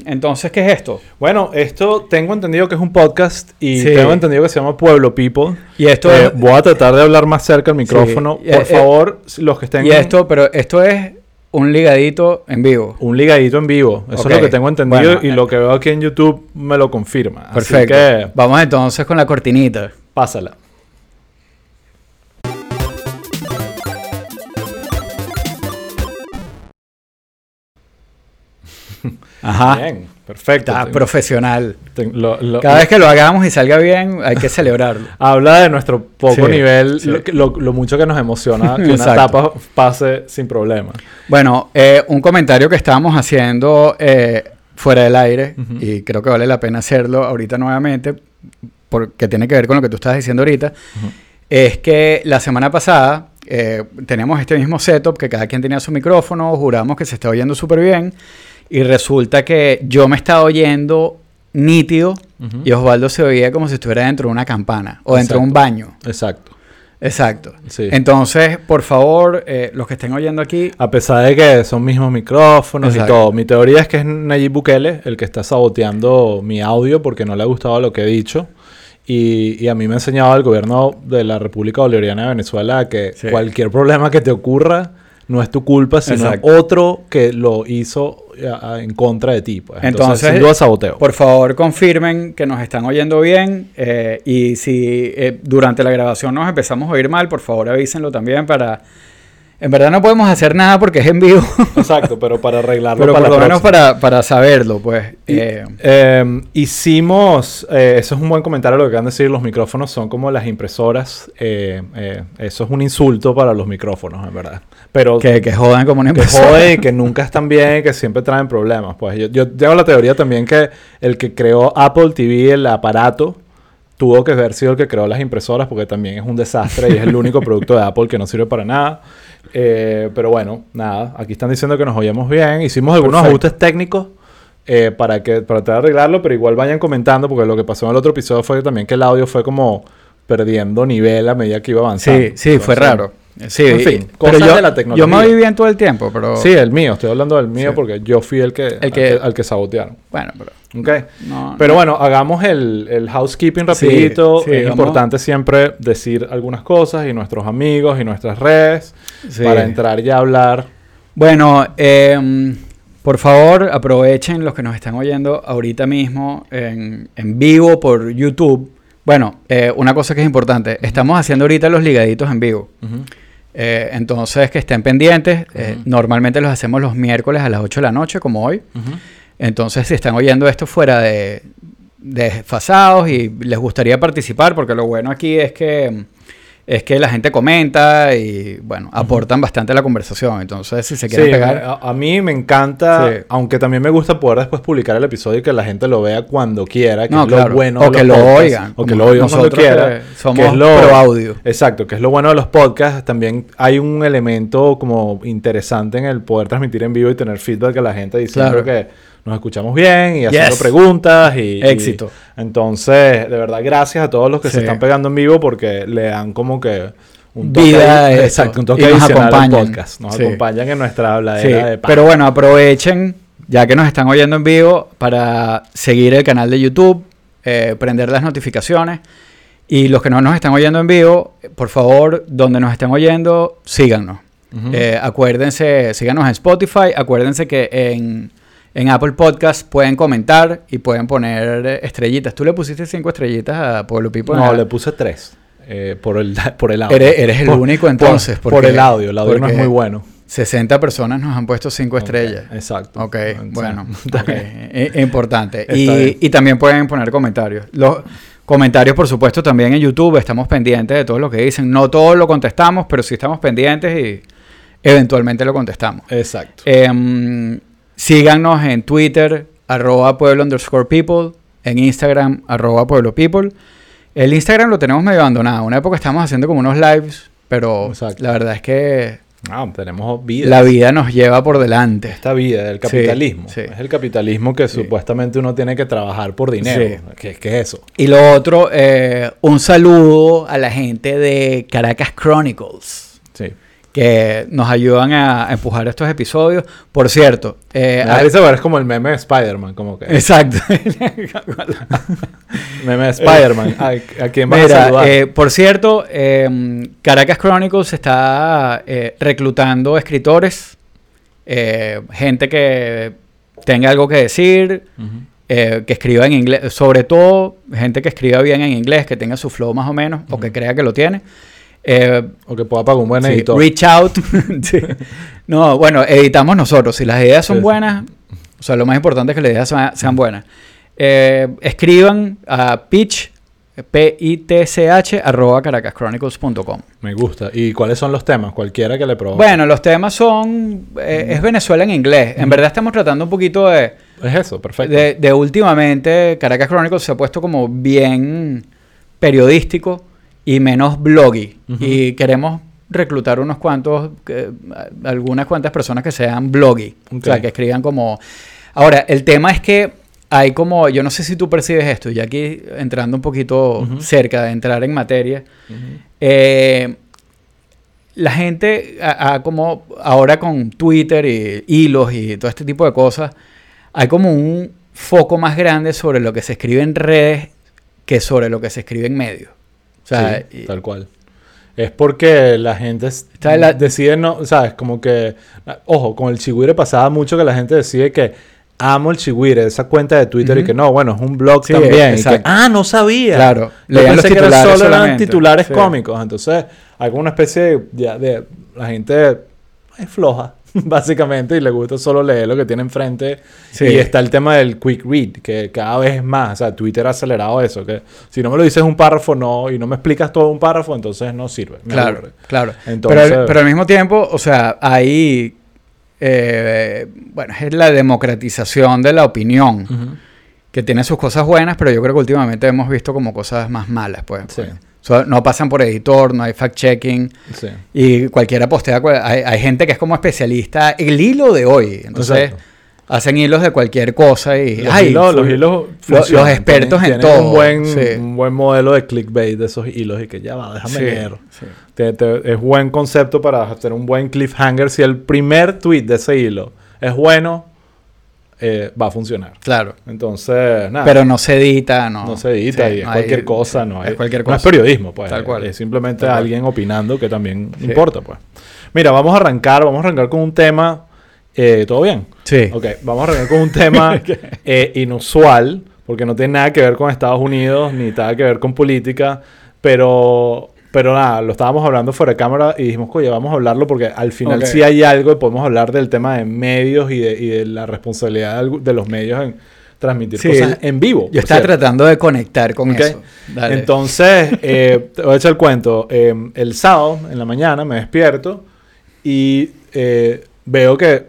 Entonces, ¿qué es esto? Bueno, esto tengo entendido que es un podcast y Sí. tengo entendido que se llama Pueblo People. Y esto Eh, es- voy a tratar de hablar más cerca al micrófono. Sí. Por Eh, favor, los que estén Y esto, pero esto es un ligadito en vivo. un ligadito en vivo. Eso es lo que tengo entendido Bueno, y eh. lo que veo aquí en YouTube me lo confirma. Así Perfecto. que Vamos entonces con la cortinita. pásala. Ajá. Bien, perfecto. Está profesional. lo- lo- Cada vez que lo hagamos y salga bien, hay que celebrarlo. Habla de nuestro poco Sí, nivel, sí. Lo, lo- lo mucho que nos emociona que una etapa pase sin problema. Bueno, eh, un comentario que estábamos haciendo eh, fuera del aire, Ujú. y creo que vale la pena hacerlo ahorita nuevamente, porque tiene que ver con lo que tú estabas diciendo ahorita, es que la semana pasada eh, teníamos este mismo setup, que cada quien tenía su micrófono, juramos que se estaba oyendo súper bien, y resulta que yo me estaba oyendo nítido y Osvaldo se oía como si estuviera dentro de una campana o dentro de un baño. Exacto. Exacto. Sí. Entonces, por favor, eh, los que estén oyendo aquí, A pesar de que son mismos micrófonos Exacto. y todo. Mi teoría es que es Nayib Bukele el que está saboteando mi audio porque no le ha gustado lo que he dicho. Y, y a mí me ha enseñado el gobierno de la República Bolivariana de Venezuela que Sí. cualquier problema que te ocurra no es tu culpa, sino Exacto. otro que lo hizo a- a- en contra de ti. Pues. Entonces, Entonces, sin duda saboteo. por favor, confirmen que nos están oyendo bien. eh, y si eh, durante la grabación nos empezamos a oír mal, por favor avísenlo también para... En verdad no podemos hacer nada porque es en vivo, Exacto, pero para arreglarlo pero para por lo menos para, para saberlo, pues. Y, eh, eh, hicimos, eh, eso es un buen comentario lo que acaban de decir, los micrófonos son como las impresoras, eh, eh, eso es un insulto para los micrófonos, en verdad. Pero que, que jodan como una que impresora. jode y que nunca están bien y que siempre traen problemas. Pues yo, yo tengo la teoría también que el que creó Apple TV, el aparato, tuvo que haber sido el que creó las impresoras porque también es un desastre y es el único producto de Apple que no sirve para nada. Eh, pero bueno, nada, aquí están diciendo que nos oíamos bien. Hicimos algunos Perfecto. ajustes técnicos eh, para, que, para tratar de arreglarlo, pero igual vayan comentando porque lo que pasó en el otro episodio fue también que el audio fue como perdiendo nivel a medida que iba avanzando. Sí, sí, fue raro. Sí, en y- fin, pero cosas yo, de la tecnología. Yo me oí bien todo el tiempo, pero... Sí, el mío, estoy hablando del mío Sí. porque yo fui el que, El al que- al que sabotearon. Bueno, pero... Ok. No, Pero no. bueno, hagamos el, el housekeeping rapidito. sí, es vamos. importante siempre decir algunas cosas y nuestros amigos y nuestras redes Sí. para entrar ya a hablar. Bueno, em, por favor, aprovechen los que nos están oyendo ahorita mismo en, en vivo por YouTube. Bueno, eh, una cosa que es importante, estamos haciendo ahorita los ligaditos en vivo. Eh, entonces, que estén pendientes. Eh, normalmente los hacemos los miércoles a las 8 de la noche, como hoy. Entonces, si están oyendo esto fuera de desfasados y les gustaría participar, porque lo bueno aquí es que es que la gente comenta y bueno, aportan bastante a la conversación. Entonces, si se quieren Sí, pegar, a, a mí me encanta, Sí. aunque también me gusta poder después publicar el episodio y que la gente lo vea cuando quiera, que No, es claro. lo bueno. O que lo podcasts, oigan, O que lo oigan cuando quiera. que somos que es lo- pro audio. Exacto, que es lo bueno de los podcasts. También hay un elemento como interesante en el poder transmitir en vivo y tener feedback a la gente diciendo Claro. que nos escuchamos bien y haciendo Yes. preguntas y y- Éxito. entonces, de verdad, gracias a todos los que se están pegando en vivo porque le dan como que un Vida a ahí- esto. exacto, un toque Y nos adicional al acompañan. podcast. Nos Sí. acompañan en nuestra Sí, habladera de pan. pero bueno, aprovechen, ya que nos están oyendo en vivo, para seguir el canal de YouTube, eh, prender las notificaciones. Y los que no nos están oyendo en vivo, por favor, donde nos estén oyendo, síganos. Eh, acuérdense, síganos en Spotify. Acuérdense que en, en Apple Podcast pueden comentar y pueden poner eh, estrellitas. Tú le pusiste cinco estrellitas a Pueblo Pipo. No, en- le puse tres. eh, por, el, por el audio. Eres, eres el Por- único entonces. Por, el audio. El audio no es muy bueno. 60 personas nos han puesto 5 estrellas. Exacto. Ok, Entonces, bueno, está ok, bien. i- importante. Y también pueden poner comentarios. Los comentarios, por supuesto, también en YouTube. Estamos pendientes de todo lo que dicen. No todo lo contestamos, pero sí estamos pendientes y eventualmente lo contestamos. Exacto. Em, síganos en Twitter, arroba pueblo underscore people. En Instagram, arroba pueblo people. El Instagram lo tenemos medio abandonado. Una época estábamos haciendo como unos lives, pero Exacto. la verdad es que Ah, tenemos vida. la vida nos lleva por delante. Esta vida del capitalismo. sí. Es el capitalismo que supuestamente uno tiene que trabajar por dinero. Sí. ¿Qué, qué es eso? Y lo otro, eh, un saludo a la gente de Caracas Chronicles. Que nos ayudan a, empujar estos episodios. Por cierto, eh, Me hay- es como el meme de Spider-Man, como que. exacto. meme de Spider-Man. ¿A, a quién vas a Mira, saludar? eh, por cierto, eh, Caracas Chronicles está eh, reclutando escritores, eh, gente que tenga algo que decir, eh, que escriba en inglés, sobre todo gente que escriba bien en inglés, que tenga su flow más o menos, o que crea que lo tiene. Eh, O que pueda pagar un buen sí, editor. reach out. Sí. No, bueno, editamos nosotros. Si las ideas son Sí, buenas, o sea, lo más importante es que las ideas sean, sean buenas. Eh, escriban a pitch, P-I-T-C-H, arroba caracaschronicles.com. Me gusta. ¿Y cuáles son los temas? Cualquiera que le provoque. Bueno, los temas son. eh, es Venezuela en inglés. En verdad estamos tratando un poquito de. Es eso, perfecto. De, de últimamente, Caracas Chronicles se ha puesto como bien periodístico y menos bloggy. Y queremos reclutar unos cuantos, algunas cuantas personas que sean bloggy. O sea, que escriban como... Ahora, el tema es que hay como, yo no sé si tú percibes esto, y aquí entrando un poquito cerca de entrar en materia, eh, la gente, a- a como ahora con Twitter y hilos y todo este tipo de cosas, hay como un foco más grande sobre lo que se escribe en redes que sobre lo que se escribe en medios. Sea, Sí, tal cual. Es porque la gente la- decide no, sabes, como que, ojo, con el chigüire pasaba mucho que la gente decide que amo el chigüire, esa cuenta de Twitter y que no, bueno, es un blog Sí, también. y que, exacto. ah, Claro, Yo pensé que solo eran titulares Sí. cómicos. Entonces, hay como una especie de, ya de- la gente es floja, básicamente, y le gusta solo leer lo que tiene enfrente. Sí. Y está el tema del quick read, que cada vez es más. O sea, Twitter ha acelerado eso. Que si no me lo dices un párrafo no y no me explicas todo un párrafo, entonces no sirve. Claro, aburre. claro. Entonces- pero, al- pero al mismo tiempo, o sea, hay, eh, bueno, es la democratización de la opinión, Ujú. que tiene sus cosas buenas, pero yo creo que últimamente hemos visto como cosas más malas, pues. Sí. pues. No pasan por editor, no hay fact-checking, Sí. y cualquiera postea, cual- hay, hay gente que es como especialista, el hilo de hoy, entonces Exacto. hacen hilos de cualquier cosa y... Los ay, hilos, los hilos expertos Tienen- en tienen todo, Un buen, sí. un buen modelo de clickbait de esos hilos y que ya va, déjame Sí, leer. te- es buen concepto para hacer un buen cliffhanger. Si el primer tweet de ese hilo es bueno, eh, va a funcionar. Claro. Entonces, nada. Pero no se edita, no. no se edita Sí, y es no cualquier hay- cosa, no es cualquier no cosa. es periodismo, pues. Tal cual. Es simplemente cual. alguien opinando que también Sí. importa, pues. Mira, vamos a arrancar, vamos a arrancar con un tema. eh, ¿Todo bien? Sí. Ok, vamos a arrancar con un tema eh, inusual, porque no tiene nada que ver con Estados Unidos, ni nada que ver con política, pero, pero nada, lo estábamos hablando fuera de cámara y dijimos, oye, vamos a hablarlo porque al final Ok. sí hay algo y podemos hablar del tema de medios y de, y de la responsabilidad de los medios en transmitir Sí, cosas en vivo. Yo estaba cierto. tratando de conectar con eso. Dale. Entonces, eh, te voy a echar el cuento. Eh, el sábado, en la mañana, me despierto y eh, veo que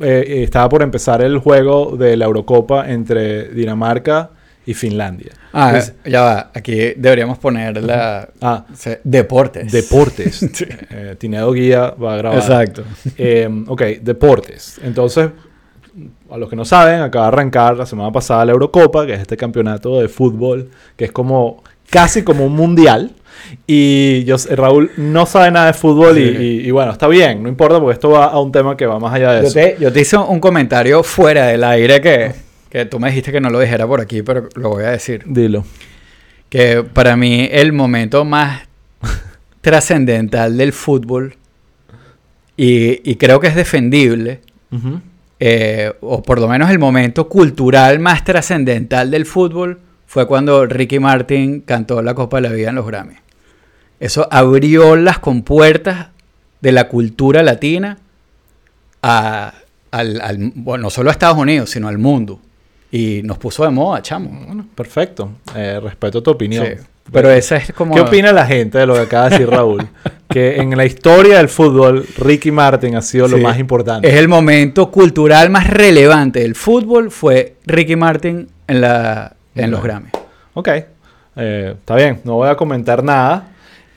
eh, estaba por empezar el juego de la Eurocopa entre Dinamarca y Finlandia. ah, Entonces, ya va. Aquí deberíamos poner la... ah, se- deportes. deportes. Eh, Tinedo Guía va a grabar. Exacto. Eh, ok, deportes. Entonces, a los que no saben, acaba de arrancar la semana pasada la Eurocopa, que es este campeonato de fútbol, que es como casi como un mundial. Y yo, Raúl no sabe nada de fútbol y, Sí. y- y bueno, está bien, no importa porque esto va a un tema que va más allá de Yo eso. te, yo te hice un comentario fuera del aire que, que tú me dijiste que no lo dijera por aquí, pero lo voy a decir. Dilo. Que para mí el momento más trascendental del fútbol, y, y creo que es defendible, eh, o por lo menos el momento cultural más trascendental del fútbol fue cuando Ricky Martin cantó la Copa de la Vida en los Grammy. Eso abrió las compuertas de la cultura latina a, al, al- bueno, no solo a Estados Unidos, sino al mundo. Y nos puso de moda, chamo. Bueno, perfecto. Eh, respeto tu opinión. Sí. Pero esa es como... ¿Qué opina la gente de lo que acaba de decir Raúl? que en la historia del fútbol, Ricky Martin ha sido lo más importante. Es el momento cultural más relevante del fútbol, fue Ricky Martin en, la, en los Ok. Grammy. Ok, eh, está bien, no voy a comentar nada.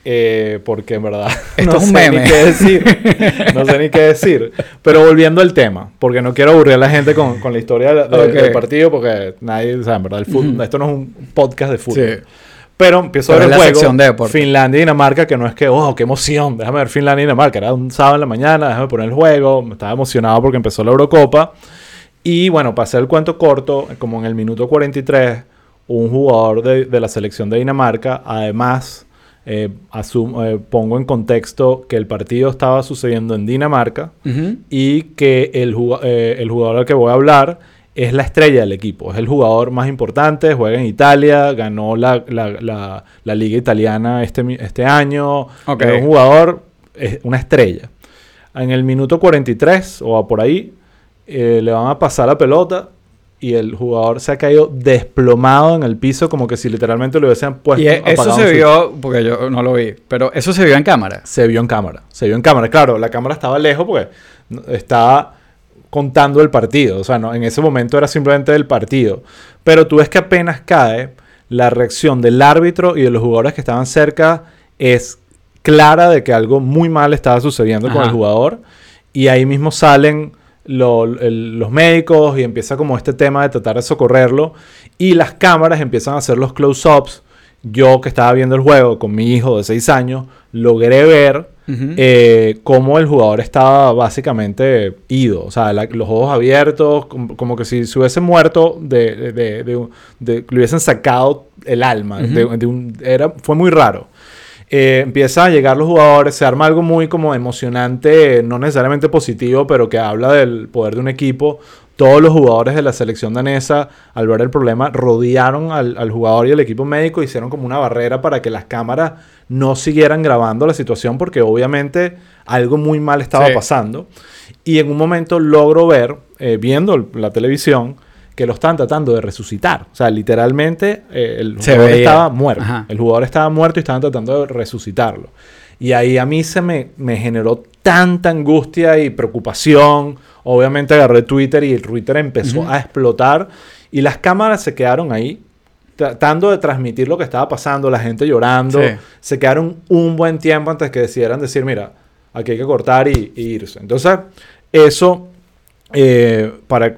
Eh, porque en verdad Esto no es un sé meme. ni qué decir. No sé ni qué decir. Pero volviendo al tema, porque no quiero aburrir a la gente con, con la historia de- del partido, porque nadie, o sea, en verdad, el fútbol, esto no es un podcast de fútbol. Sí. Pero empiezo a Pero ver es el juego. de. Finlandia y Dinamarca, que no es que, oh, qué emoción, déjame ver Finlandia y Dinamarca. Era un sábado en la mañana, déjame poner el juego. Me estaba emocionado porque empezó la Eurocopa. Y bueno, hacer el cuento corto, como en el minuto 43, un jugador de, de la selección de Dinamarca, además, eh, eh, pongo en contexto que el partido estaba sucediendo en Dinamarca y que el, eh, el jugador al que voy a hablar es la estrella del equipo, es el jugador más importante, juega en Italia, ganó la, la- la- la liga italiana este, este año, es un jugador, es una estrella. En el minuto 43 o por ahí, le van a pasar la pelota y el jugador se ha caído desplomado en el piso como que si literalmente lo hubiesen puesto Y e- eso se vio, porque yo no lo vi, pero eso se vio en cámara. se vio en cámara. Se vio en cámara. Claro, la cámara estaba lejos porque estaba contando el partido. O sea, no, en ese momento era simplemente el partido. Pero tú ves que apenas cae, la reacción del árbitro y de los jugadores que estaban cerca es clara de que algo muy mal estaba sucediendo con el jugador. Y ahí mismo salen lo- el- los médicos y empieza como este tema de tratar de socorrerlo. Y las cámaras empiezan a hacer los close-ups. Yo que estaba viendo el juego con mi hijo de 6 años, logré ver eh, cómo el jugador estaba básicamente ido. O sea, la- los ojos abiertos, como, como que si se hubiese muerto, de, de- de- de le hubiesen sacado el alma. De un- era, fue muy raro. Eh, empiezan a llegar los jugadores, se arma algo muy como emocionante, no necesariamente positivo, pero que habla del poder de un equipo. Todos los jugadores de la selección danesa, al ver el problema, rodearon al, al jugador y al equipo médico, hicieron como una barrera para que las cámaras no siguieran grabando la situación, porque obviamente algo muy mal estaba Sí. pasando. Y en un momento logro ver, eh, viendo la televisión, que lo están tratando de resucitar. O sea, literalmente eh, el jugador estaba muerto. Ajá. El jugador estaba muerto y estaban tratando de resucitarlo. Y ahí a mí se me, me generó tanta angustia y preocupación. Obviamente agarré Twitter y el Twitter empezó a explotar. Y las cámaras se quedaron ahí tratando de transmitir lo que estaba pasando, la gente llorando. Sí. Se quedaron un buen tiempo antes que decidieran decir, mira, aquí hay que cortar y, y irse. Entonces, eso, eh, para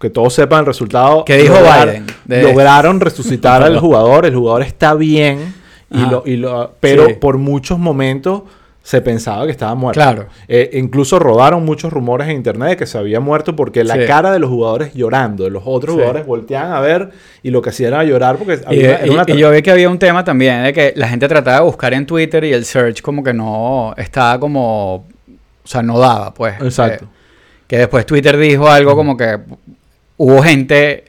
que todos sepan el resultado. ¿Qué dijo lograr- Biden de Lograron resucitar al jugador. El jugador está bien. Y lo, y lo- pero Sí. por muchos momentos se pensaba que estaba muerto. Claro. Eh, incluso rodaron muchos rumores en internet de que se había muerto porque la Sí. cara de los jugadores llorando, de los otros Sí. jugadores volteaban a ver y lo que hacían era llorar porque Y, había- y- una y yo vi que había un tema también de que la gente trataba de buscar en Twitter y el search como que no estaba como, o sea, no daba, pues. Exacto. Eh, que después Twitter dijo algo como que hubo gente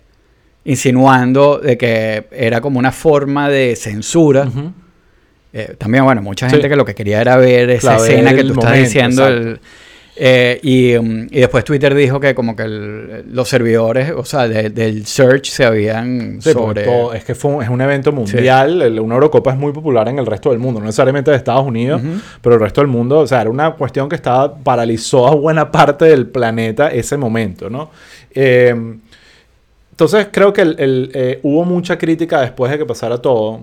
insinuando de que era como una forma de censura. Eh, también, bueno, mucha Sí. gente que lo que quería era ver esa escena que tú estás momento, diciendo. exacto. el- eh, y, um, y después Twitter dijo que como que el- los servidores, o sea, de- del search se habían Sí, sobre... todo- es que fue un, es un evento mundial. el- Una Eurocopa es muy popular en el resto del mundo, no necesariamente de Estados Unidos, Ujú. pero el resto del mundo, o sea, era una cuestión que estaba paralizó a buena parte del planeta ese momento, ¿no? Eh, entonces creo que el, eh, hubo mucha crítica después de que pasara todo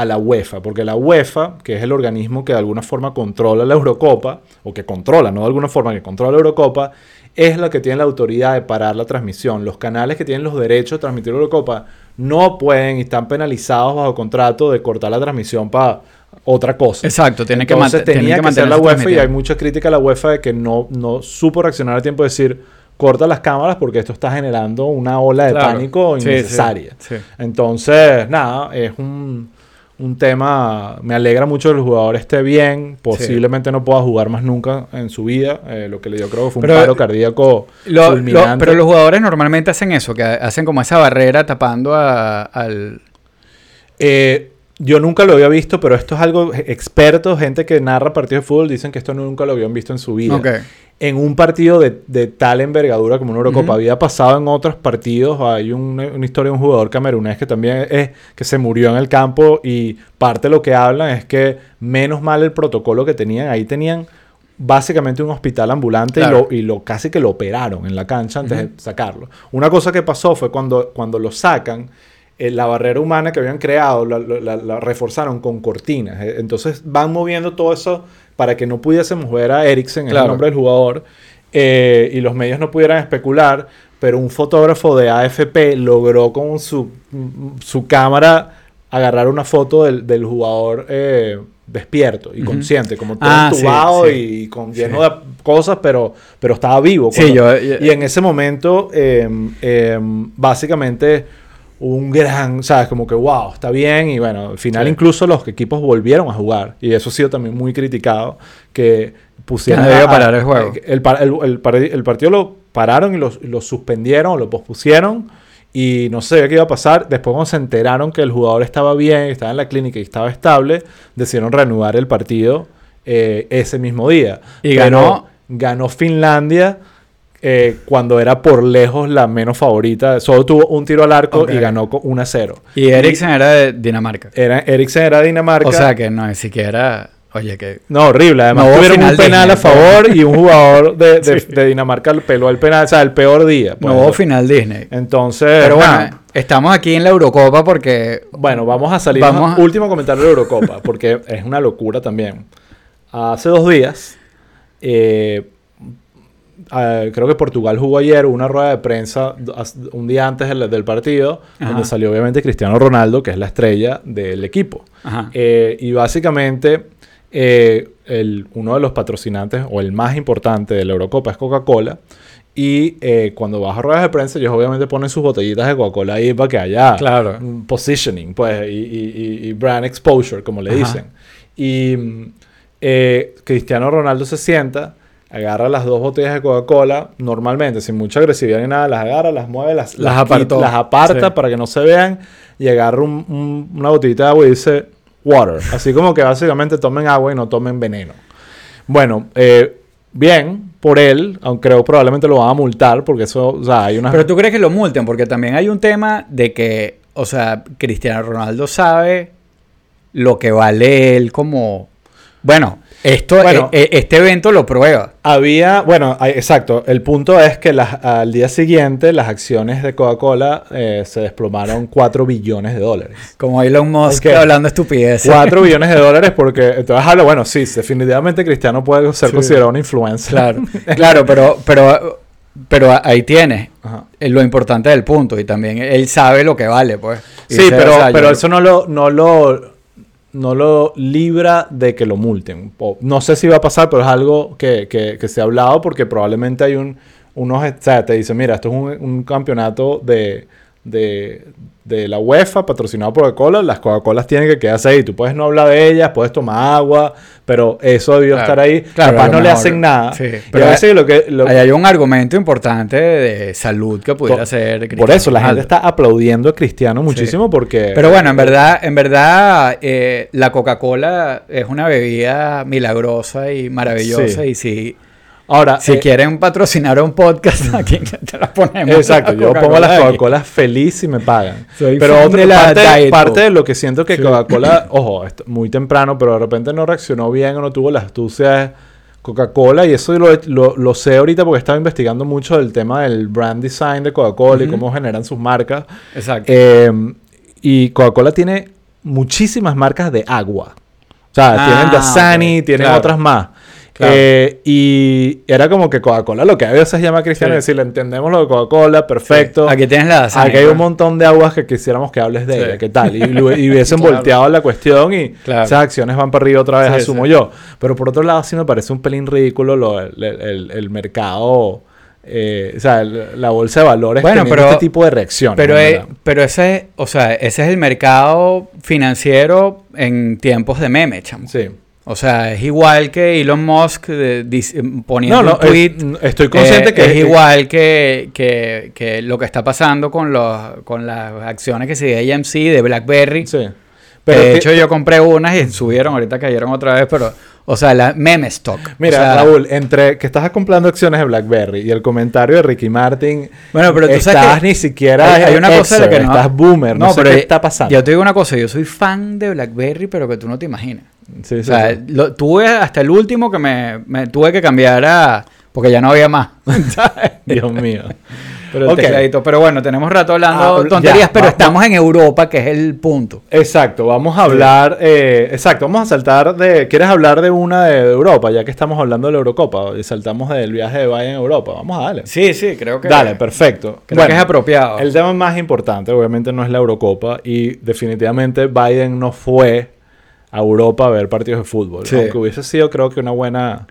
a la UEFA, porque la UEFA, que es el organismo que de alguna forma controla la Eurocopa, o que controla, no de alguna forma que controla la Eurocopa, es la que tiene la autoridad de parar la transmisión. Los canales que tienen los derechos de transmitir la Eurocopa no pueden y están penalizados bajo contrato de cortar la transmisión para otra cosa. Exacto, tiene que, Entonces tiene tenía que que, ser la UEFA y hay mucha crítica a la UEFA de que no, no supo reaccionar a tiempo de decir corta las cámaras porque esto está generando una ola de Claro. pánico Sí, sí, innecesaria. sí. Entonces, nada, es un, un tema, me alegra mucho que el jugador esté bien, posiblemente no pueda jugar más nunca en su vida, eh, lo que le dio creo que fue un Pero- paro cardíaco Lo- lo- fulminante. pero los jugadores normalmente hacen eso, que hacen como esa barrera tapando a- al... Eh, yo nunca lo había visto, pero esto es algo expertos, gente que narra partidos de fútbol, dicen que esto nunca lo habían visto en su vida. En un partido de, de tal envergadura como una Eurocopa, había pasado en otros partidos. Hay un- una historia de un jugador camerunés que también es que se murió en el campo y parte de lo que hablan es que menos mal el protocolo que tenían, ahí tenían básicamente un hospital ambulante Claro. y, lo, y lo casi que lo operaron en la cancha antes de sacarlo. Una cosa que pasó fue cuando, cuando lo sacan, eh, la barrera humana que habían creado la, la- la- la reforzaron con cortinas. Eh, Entonces van moviendo todo eso para que no pudiésemos ver a Eriksen, Claro. el nombre del jugador, eh, y los medios no pudieran especular, pero un fotógrafo de AFP logró con su, su cámara agarrar una foto del, del jugador eh, despierto y consciente, como todo Ah, sí, entubado sí. y con Sí. lleno de cosas, pero, pero estaba vivo. Sí, cuando- yo- yo- y en ese momento, eh, eh, básicamente, un gran, ¿sabes? Como que, wow, está bien. Y bueno, al final Sí. incluso los equipos volvieron a jugar. Y eso ha sido también muy criticado, que pusieron... Que no a- parar el juego. eh, El, par- el- el par- el partido lo pararon y lo, lo suspendieron o lo pospusieron. Y no sabía qué iba a pasar. Después cuando se enteraron que el jugador estaba bien, estaba en la clínica y estaba estable, decidieron reanudar el partido eh, ese mismo día. Y Pero ganó- ganó Finlandia eh, cuando era por lejos la menos favorita. Solo tuvo un tiro al arco y ganó con 1 a 0. Y Eriksen era de Dinamarca. Era, Eriksen era de Dinamarca. O sea que no, ni siquiera. Oye, que. No, horrible. Además, No tuvieron un penal a favor y un jugador de, de- Sí. de Dinamarca peló el penal. O sea, el peor día. pues. No hubo final Disney. Entonces, Pero bueno, estamos aquí en la Eurocopa porque. Bueno, vamos a salir. Vamos a- Último comentario de Eurocopa, porque es una locura también. Hace dos días, eh, ah, creo que Portugal jugó ayer una rueda de prensa un día antes del, del partido, Ajá. donde salió obviamente Cristiano Ronaldo, que es la estrella del equipo. Eh, y básicamente, eh, el- uno de los patrocinantes, o el más importante de la Eurocopa, es Coca-Cola. Y eh, cuando vas a ruedas de prensa, ellos obviamente ponen sus botellitas de Coca-Cola ahí para que haya Claro. positioning, pues, y, y- y- y brand exposure, como le Ajá. dicen. Y mm, eh, Cristiano Ronaldo se sienta, agarra las dos botellas de Coca-Cola, normalmente, sin mucha agresividad ni nada, las agarra, las mueve, las, Las quita, apartó. las aparta Sí. para que no se vean, y agarra un- un- una botellita de agua y dice water. Así como que básicamente tomen agua y no tomen veneno. Bueno, eh, bien por él, aunque creo probablemente lo van a multar porque eso, o sea, hay unas... Pero tú crees que lo multen, porque también hay un tema de que, o sea, Cristiano Ronaldo sabe lo que vale él como. Bueno, esto, Bueno. e- e- este evento lo prueba. Había, bueno, exacto. El punto es que las- al día siguiente las acciones de Coca-Cola eh, se desplomaron 4 billones de dólares. Como Elon Musk Ok. hablando estupideces. 4 billones de dólares porque entonces habla, bueno, sí, definitivamente Cristiano puede ser Sí. considerado un influencer. Claro, claro, pero, pero, pero ahí tienes Ajá. eh, lo importante del punto y también él sabe lo que vale, pues. Sí, pero, pero yo- eso no lo, no lo no lo libra de que lo multen. No sé si va a pasar, pero es algo que, que- que se ha hablado porque probablemente hay un unos, o sea, te dice, mira, esto es un campeonato de, de, de la UEFA patrocinado por Coca-Cola, las Coca-Colas tienen que quedarse ahí. Tú puedes no hablar de ellas, puedes tomar agua, pero eso debió Claro, estar ahí. claro, Capaz no le hacen nada. sí, pero a veces lo que... lo- Ahí hay un argumento importante de salud que pudiera Por- ser. por eso la gente está aplaudiendo a Cristiano muchísimo porque... Pero bueno, en verdad, en verdad, eh, la Coca-Cola es una bebida milagrosa y maravillosa. Sí. Y si, Ahora, si eh, quieren patrocinar un podcast, aquí te la ponemos. Exacto, la yo pongo las aquí. Coca-Colas feliz si me pagan. Soy pero otra de la parte, Diet parte de lo que siento que Sí. Coca-Cola, ojo, muy temprano, pero de repente no reaccionó bien o no tuvo la astucia de Coca-Cola. Y eso lo, lo- lo sé ahorita porque estaba investigando mucho del tema del brand design de Coca-Cola y cómo generan sus marcas. Exacto. Eh, y Coca-Cola tiene muchísimas marcas de agua. O sea, Ah, tienen Dasani, ok, tienen claro. otras más. Claro. Eh, y era como que Coca-Cola lo que a veces llama cristiano Sí. y decirle, entendemos lo de Coca-Cola, perfecto. Aquí tienes la Aquí hay un montón de aguas que quisiéramos que hables de Sí. ella, ¿qué tal? Y, y hubiesen Claro. volteado la cuestión y Claro. esas acciones van para arriba otra vez, asumo yo. Pero por otro lado, sí me parece un pelín ridículo lo, el, el- el mercado, eh, o sea, el- la bolsa de valores Bueno, pero- este tipo de reacciones. Pero, es- pero ese, es- o sea, ese es el mercado financiero en tiempos de meme, chamo. Sí. O sea, es igual que Elon Musk eh, dic- poniendo No, no, un tweet. es- estoy consciente eh, que es igual que, que, que lo que está pasando con los con las acciones que sigue AMC de BlackBerry. Sí. Pero de hecho yo compré unas y subieron, ahorita cayeron otra vez, pero o sea, la meme stock. Mira, O sea, Raúl, entre que estás comprando acciones de BlackBerry y el comentario de Ricky Martin, Bueno, pero tú estás sabes que ni siquiera hay, hay una cosa de que no estás boomer, no, sé pero qué está pasando. Yo te digo una cosa, yo soy fan de BlackBerry, pero que tú no te imaginas. Sí, sí, O sea, sí. lo- tuve hasta el último que me, me tuve que cambiar a porque ya no había más. ¿sabes? Dios mío. Pero, el Ok. tecladito. Pero bueno, tenemos rato hablando Ah, ya, tonterías, pero va- estamos en Europa, que es el punto. Exacto, vamos a hablar, eh, exacto, vamos a saltar de, ¿quieres hablar de una de, de Europa? Ya que estamos hablando de la Eurocopa y saltamos del viaje de Biden a Europa, vamos a darle. Sí, sí, creo que. Dale, perfecto. Creo que es apropiado. El tema más importante, obviamente, no es la Eurocopa y definitivamente Biden no fue a Europa a ver partidos de fútbol. Sí. Aunque hubiese sido, creo que una buena,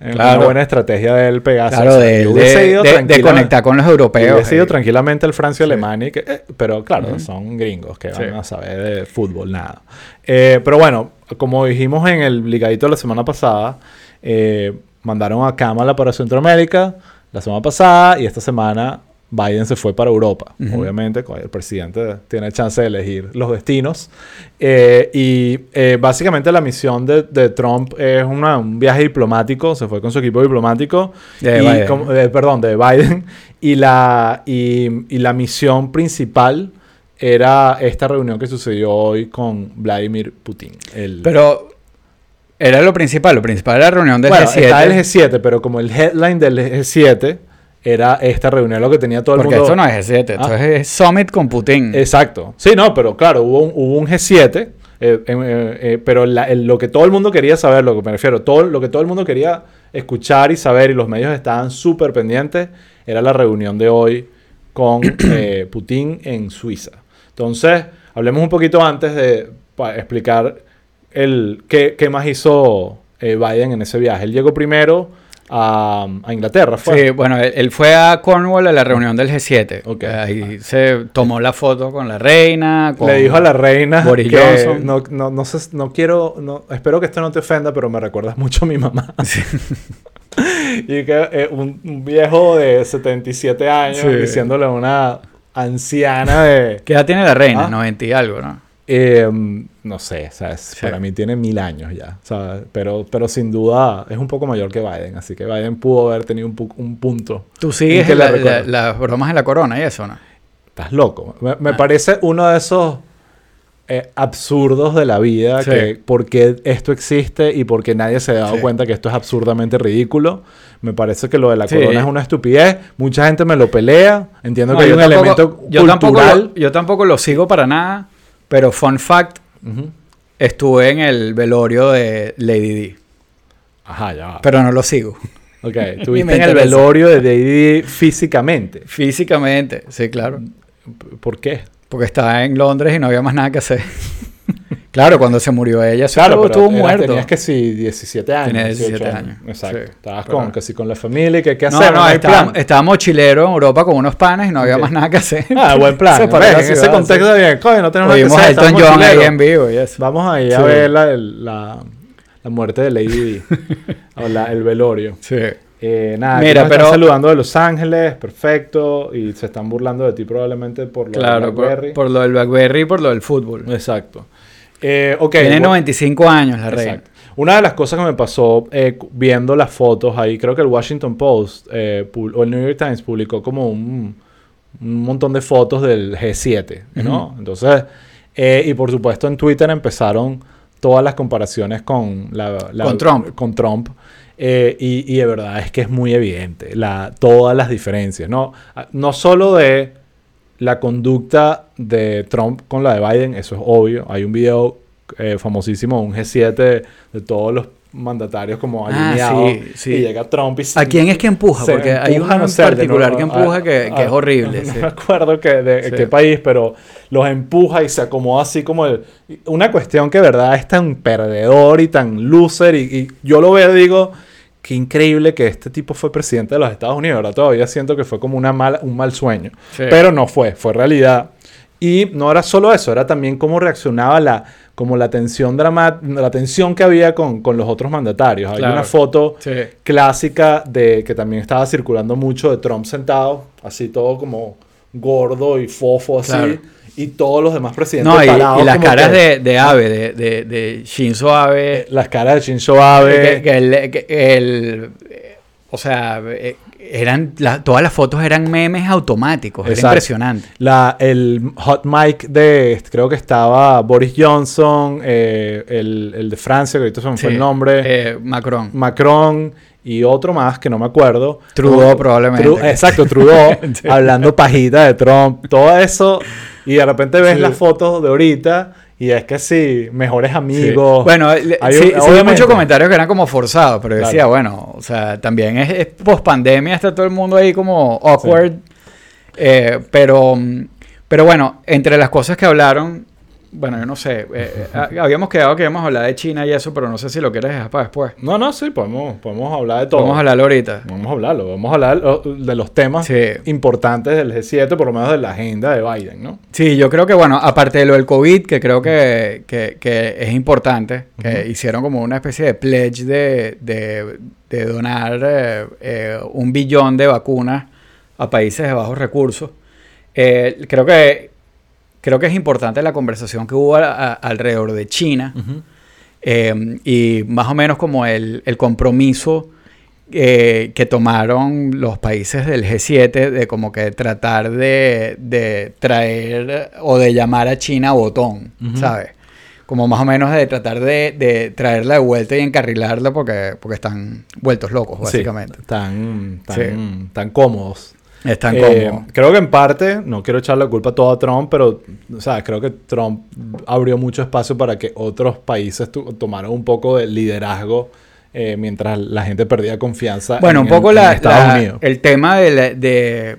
eh, Claro. una buena estrategia del pegarse. Claro, O sea, de, de- de- conectar con los europeos. Hubiese ido eh. tranquilamente al Francia-Alemania, y que, eh, pero claro, son gringos que van Sí. a saber de fútbol, nada. Eh, pero bueno, como dijimos en el ligadito de la semana pasada, eh, mandaron a Kamala para Centroamérica la semana pasada y esta semana Biden se fue para Europa. Ujú. Obviamente, el presidente tiene chance de elegir los destinos. Eh, y eh, básicamente la misión de, de Trump es una- un viaje diplomático, se fue con su equipo diplomático. De y Biden. como- eh, perdón, de Biden. Y la, y, y la misión principal era esta reunión que sucedió hoy con Vladimir Putin. El, Pero era lo principal. Lo principal era la reunión del bueno, G7. está el G7, pero como el headline del G7 era esta reunión, lo que tenía todo el porque mundo. esto no es G7, esto Ah. es Summit con Putin. Exacto. Sí, no, pero claro, hubo un, hubo un G7, eh, eh, eh, pero la- el- lo que todo el mundo quería saber, lo que me refiero, todo, lo que todo el mundo quería escuchar y saber, y los medios estaban súper pendientes, era la reunión de hoy con Putin en Suiza. Entonces, hablemos un poquito antes de explicar el, qué, qué más hizo Biden en ese viaje. Él llegó primero a, a Inglaterra, ¿fue? Sí, bueno, él, él fue a Cornwall a la reunión del G7. Ok. Ahí se tomó la foto con la reina. con- Le dijo a la reina Boris que Johnson. no, no, no, sé- no quiero, no, espero que esto no te ofenda, pero me recuerdas mucho a mi mamá. y que eh, un, un viejo de 77 años Sí. diciéndole a una anciana de... ¿Qué edad tiene la reina? Ah. 90 y algo, ¿no? Eh, no sé, ¿sabes? Sí. Para mí tiene mil años ya, ¿sabes? Pero, pero sin duda es un poco mayor que Biden, así que Biden pudo haber tenido un, pu- un punto. Tú sigues que le la- la- recuerdo. las bromas de la corona y eso, ¿no? Estás loco. Me, me Ah. parece uno de esos eh, absurdos de la vida. Sí. Que por qué esto existe y por qué nadie se ha dado Sí. cuenta que esto es absurdamente ridículo. Me parece que lo de la Sí. corona es una estupidez. Mucha gente me lo pelea. Entiendo No, que hay un tampoco- elemento yo tampoco, cultural. lo, yo tampoco lo sigo para nada, pero fun fact, estuve en el velorio de Lady D, Ajá, ya va. pero no lo sigo. Ok, estuviste en el velorio de Didi físicamente. Físicamente, sí, claro. ¿Por qué? Porque estaba en Londres y no había más nada que hacer. claro, cuando se murió ella, eso Claro, estuvo, pero muerto. Tenías que sí, 17 años. Tenía 18 17 años, Exacto. sí. Estabas Pero- con, que sí, con la familia y que qué no, hacer. no, estaba, plan. estaba mochilero en Europa con unos panes y no había más nada que hacer. Ah, buen plan. Se En ese contexto sí. bien. Coño, no tenemos nada que hacer. Elton John ahí en vivo. Vamos ahí a ver la, la, la muerte de Lady Di. o la- el velorio. Sí. Eh, nada, Mira, pero... saludando de Los Ángeles, perfecto. Y se están burlando de ti probablemente por lo Claro, de por, BlackBerry. por lo del BlackBerry y por lo del fútbol. Exacto. Eh, ok. Tiene bueno, 95 años la reina. Exacto. Una de las cosas que me pasó eh, viendo las fotos ahí, creo que el Washington Post eh, o el New York Times publicó como un, un montón de fotos del G7, ¿no? Entonces, y por supuesto en Twitter empezaron todas las comparaciones con, la, la- Con Trump. Con Trump. Eh, y, y de verdad es que es muy evidente la, todas las diferencias, ¿no? Ah, No solo de la conducta de Trump con la de Biden, eso es obvio. Hay un video eh, famosísimo, un G7 de, todos los mandatarios como Ah, alineados. sí, sí. Y llega Trump y ¿A quién es que empuja? Porque hay uno no en sé, de particular que a- empuja que, que a- es horrible. No sí. me acuerdo que, de qué país, pero los empuja y se acomoda así como el- una cuestión que de verdad es tan perdedor y tan loser. Y, y yo lo veo digo, qué increíble que este tipo fue presidente de los Estados Unidos. Ahora todavía siento que fue como una mala, un mal sueño. Sí. Pero no fue, fue realidad. Y no era solo eso, era también cómo reaccionaba la, como la tensión dramática, la tensión que había con, con los otros mandatarios. Hay Claro. una foto Sí. clásica de que también estaba circulando mucho de Trump sentado, así todo como gordo y fofo así, Claro. Y todos los demás presidentes No, y, parados y las caras que- de, de Abe, de, de, de Shinzo Abe, las caras de Shinzo Abe, que, que el, que el- o sea, eh, eran la- todas las fotos eran memes automáticos. Era Exacto. impresionante. La, el hot mic de, creo que estaba Boris Johnson, eh, el, el de Francia, que ahorita se me fue Sí, el nombre, eh, Macron. Macron y otro más que no me acuerdo. Trudeau, probablemente. Exacto, Trudeau, hablando pajita de Trump, todo eso. Y de repente ves Sí. las fotos de ahorita y es que sí, mejores Sí. amigos. Bueno, Hay sí, muchos comentarios que eran como forzados, pero yo decía, bueno, o sea, también es, es post pandemia, está todo el mundo ahí como awkward. Eh, pero, pero bueno, entre las cosas que hablaron, bueno, yo no sé, eh, eh, habíamos quedado que íbamos a hablar de China y eso, pero no sé si lo quieres dejar para después. No, no, sí, podemos, podemos hablar de todo. Vamos a hablarlo ahorita. Vamos a hablarlo, vamos a hablar de los temas Sí. importantes del G7, por lo menos de la agenda de Biden, ¿no? Sí, yo creo que, bueno, aparte de lo del COVID, que creo que, que- que es importante, que hicieron como una especie de pledge de, de- de donar eh, eh, un billón de vacunas a países de bajos recursos. Creo, que, creo que es importante la conversación que hubo a- a- alrededor de China eh, y más o menos como el, el compromiso eh, que tomaron los países del G7 de como que tratar de, de traer o de llamar a China botón, Ujú. ¿sabes? Como más o menos de tratar de, de traerla de vuelta y encarrilarla porque, porque están vueltos locos, básicamente. Sí, tan, tan, Sí. tan cómodos. Están Eh, como... creo que en parte, no quiero echar la culpa todo a Trump, pero o sea, creo que Trump abrió mucho espacio para que otros países tomaran un poco de liderazgo eh, mientras la gente perdía confianza. Bueno, en- un poco en- la, en Estados la- Unidos. el tema de, la- de,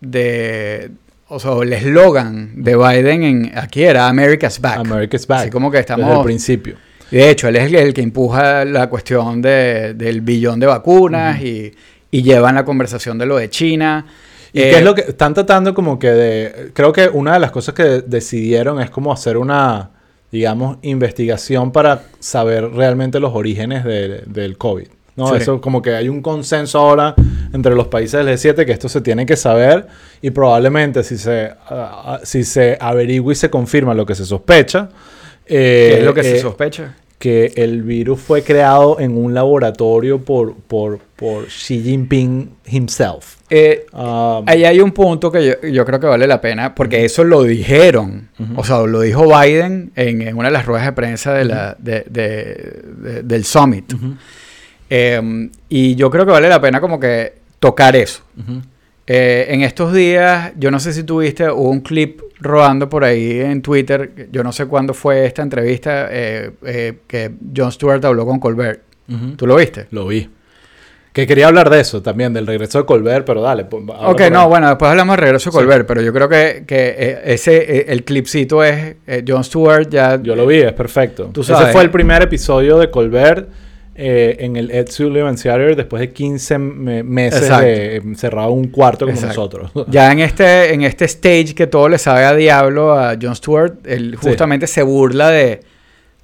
de- o sea, el eslogan de Biden en, aquí era America's Back. America's Back. Así como que estamos... Desde el principio. De hecho, él es el, el que empuja la cuestión de- del billón de vacunas y, y llevan la conversación de lo de China. ¿Y Eh, qué es lo que están tratando como que de... Creo que una de las cosas que decidieron es como hacer una, digamos, investigación para saber realmente los orígenes de- del COVID. ¿no? Sí. Eso como que hay un consenso ahora entre los países del G7 que esto se tiene que saber y probablemente si se, ah, si se averigua y se confirma lo que se sospecha, eh, ¿Qué es lo que se eh, sospecha? Que el virus fue creado en un laboratorio por, por, por Xi Jinping himself. Eh, Ah, Ahí hay un punto que yo, yo creo que vale la pena, porque eso lo dijeron, o sea, lo dijo Biden en, en una de las ruedas de prensa de la, de- de- de- del summit. Eh, y yo creo que vale la pena como que tocar eso. Eh, en estos días, yo no sé si tuviste, hubo un clip rodando por ahí en Twitter, yo no sé cuándo fue esta entrevista eh, eh, que Jon Stewart habló con Colbert. ¿Tú lo viste? Lo vi. Que quería hablar de eso también, del regreso de Colbert, pero dale. pues, Ok, no, bueno, después hablamos de regreso de Sí. Colbert, pero yo creo que, que eh, ese, el clipcito es eh, Jon Stewart ya... Yo lo vi, es perfecto. Tú Ese sabes. fue el primer episodio de Colbert eh, en el Ed Sullivan Theater después de 15 me- meses de encerrado en un cuarto como Exacto. nosotros. Ya en este, en este stage que todo le sabe a diablo a Jon Stewart, él Sí. justamente se burla de,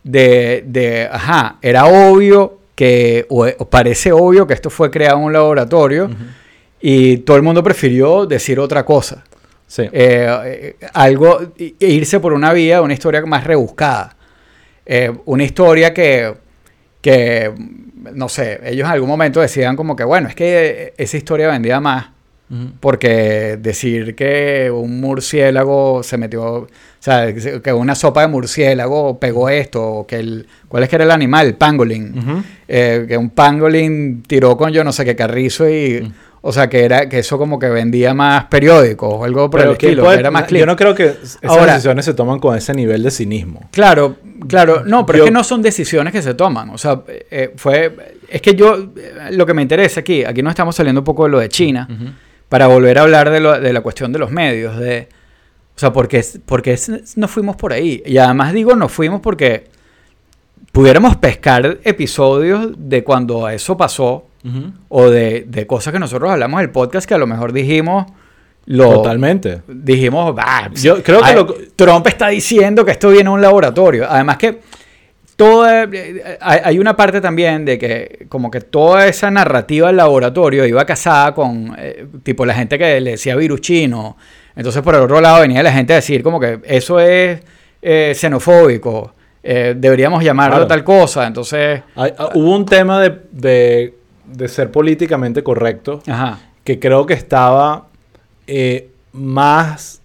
de, de, ajá, era obvio que, o, o parece obvio que esto fue creado en un laboratorio Ujú. y todo el mundo prefirió decir otra cosa. Sí. Eh, eh, algo, irse por una vía, una historia más rebuscada. Eh, una historia que, que, no sé, ellos en algún momento decían como que, bueno, es que esa historia vendía más. Porque decir que un murciélago se metió, o sea, que una sopa de murciélago pegó esto, o que el, ¿cuál es que era el animal? El pangolin. Ujú. Eh, que un pangolin tiró con yo no sé qué carrizo y, Mm. O sea, que era que eso como que vendía más periódicos o algo por Pero el ¿quién estilo, puede- que era más yo clip. no creo que esas Ahora- decisiones se toman con ese nivel de cinismo. Claro, claro, no, pero Yo- es que no son decisiones que se toman. O sea, eh, fue. Es que yo. eh, Lo que me interesa aquí, aquí no estamos saliendo un poco de lo de China, para volver a hablar de, lo- de la cuestión de los medios. De, o sea, porque, porque nos fuimos por ahí. Y además digo, nos fuimos porque pudiéramos pescar episodios de cuando eso pasó O de, de cosas que nosotros hablamos en el podcast que a lo mejor dijimos. Lo, Totalmente. dijimos, "Ah, Yo creo que lo- Trump está diciendo que esto viene de un laboratorio. Además que toda, eh, hay, hay una parte también de que como que toda esa narrativa del laboratorio iba casada con eh, tipo la gente que le decía virus chino. Entonces por el otro lado venía la gente a decir como que eso es eh, xenofóbico. eh, deberíamos llamarlo Claro. tal cosa. Entonces, Hay- ah, hubo un tema de, de de ser políticamente correcto, Ajá. que creo que estaba eh, más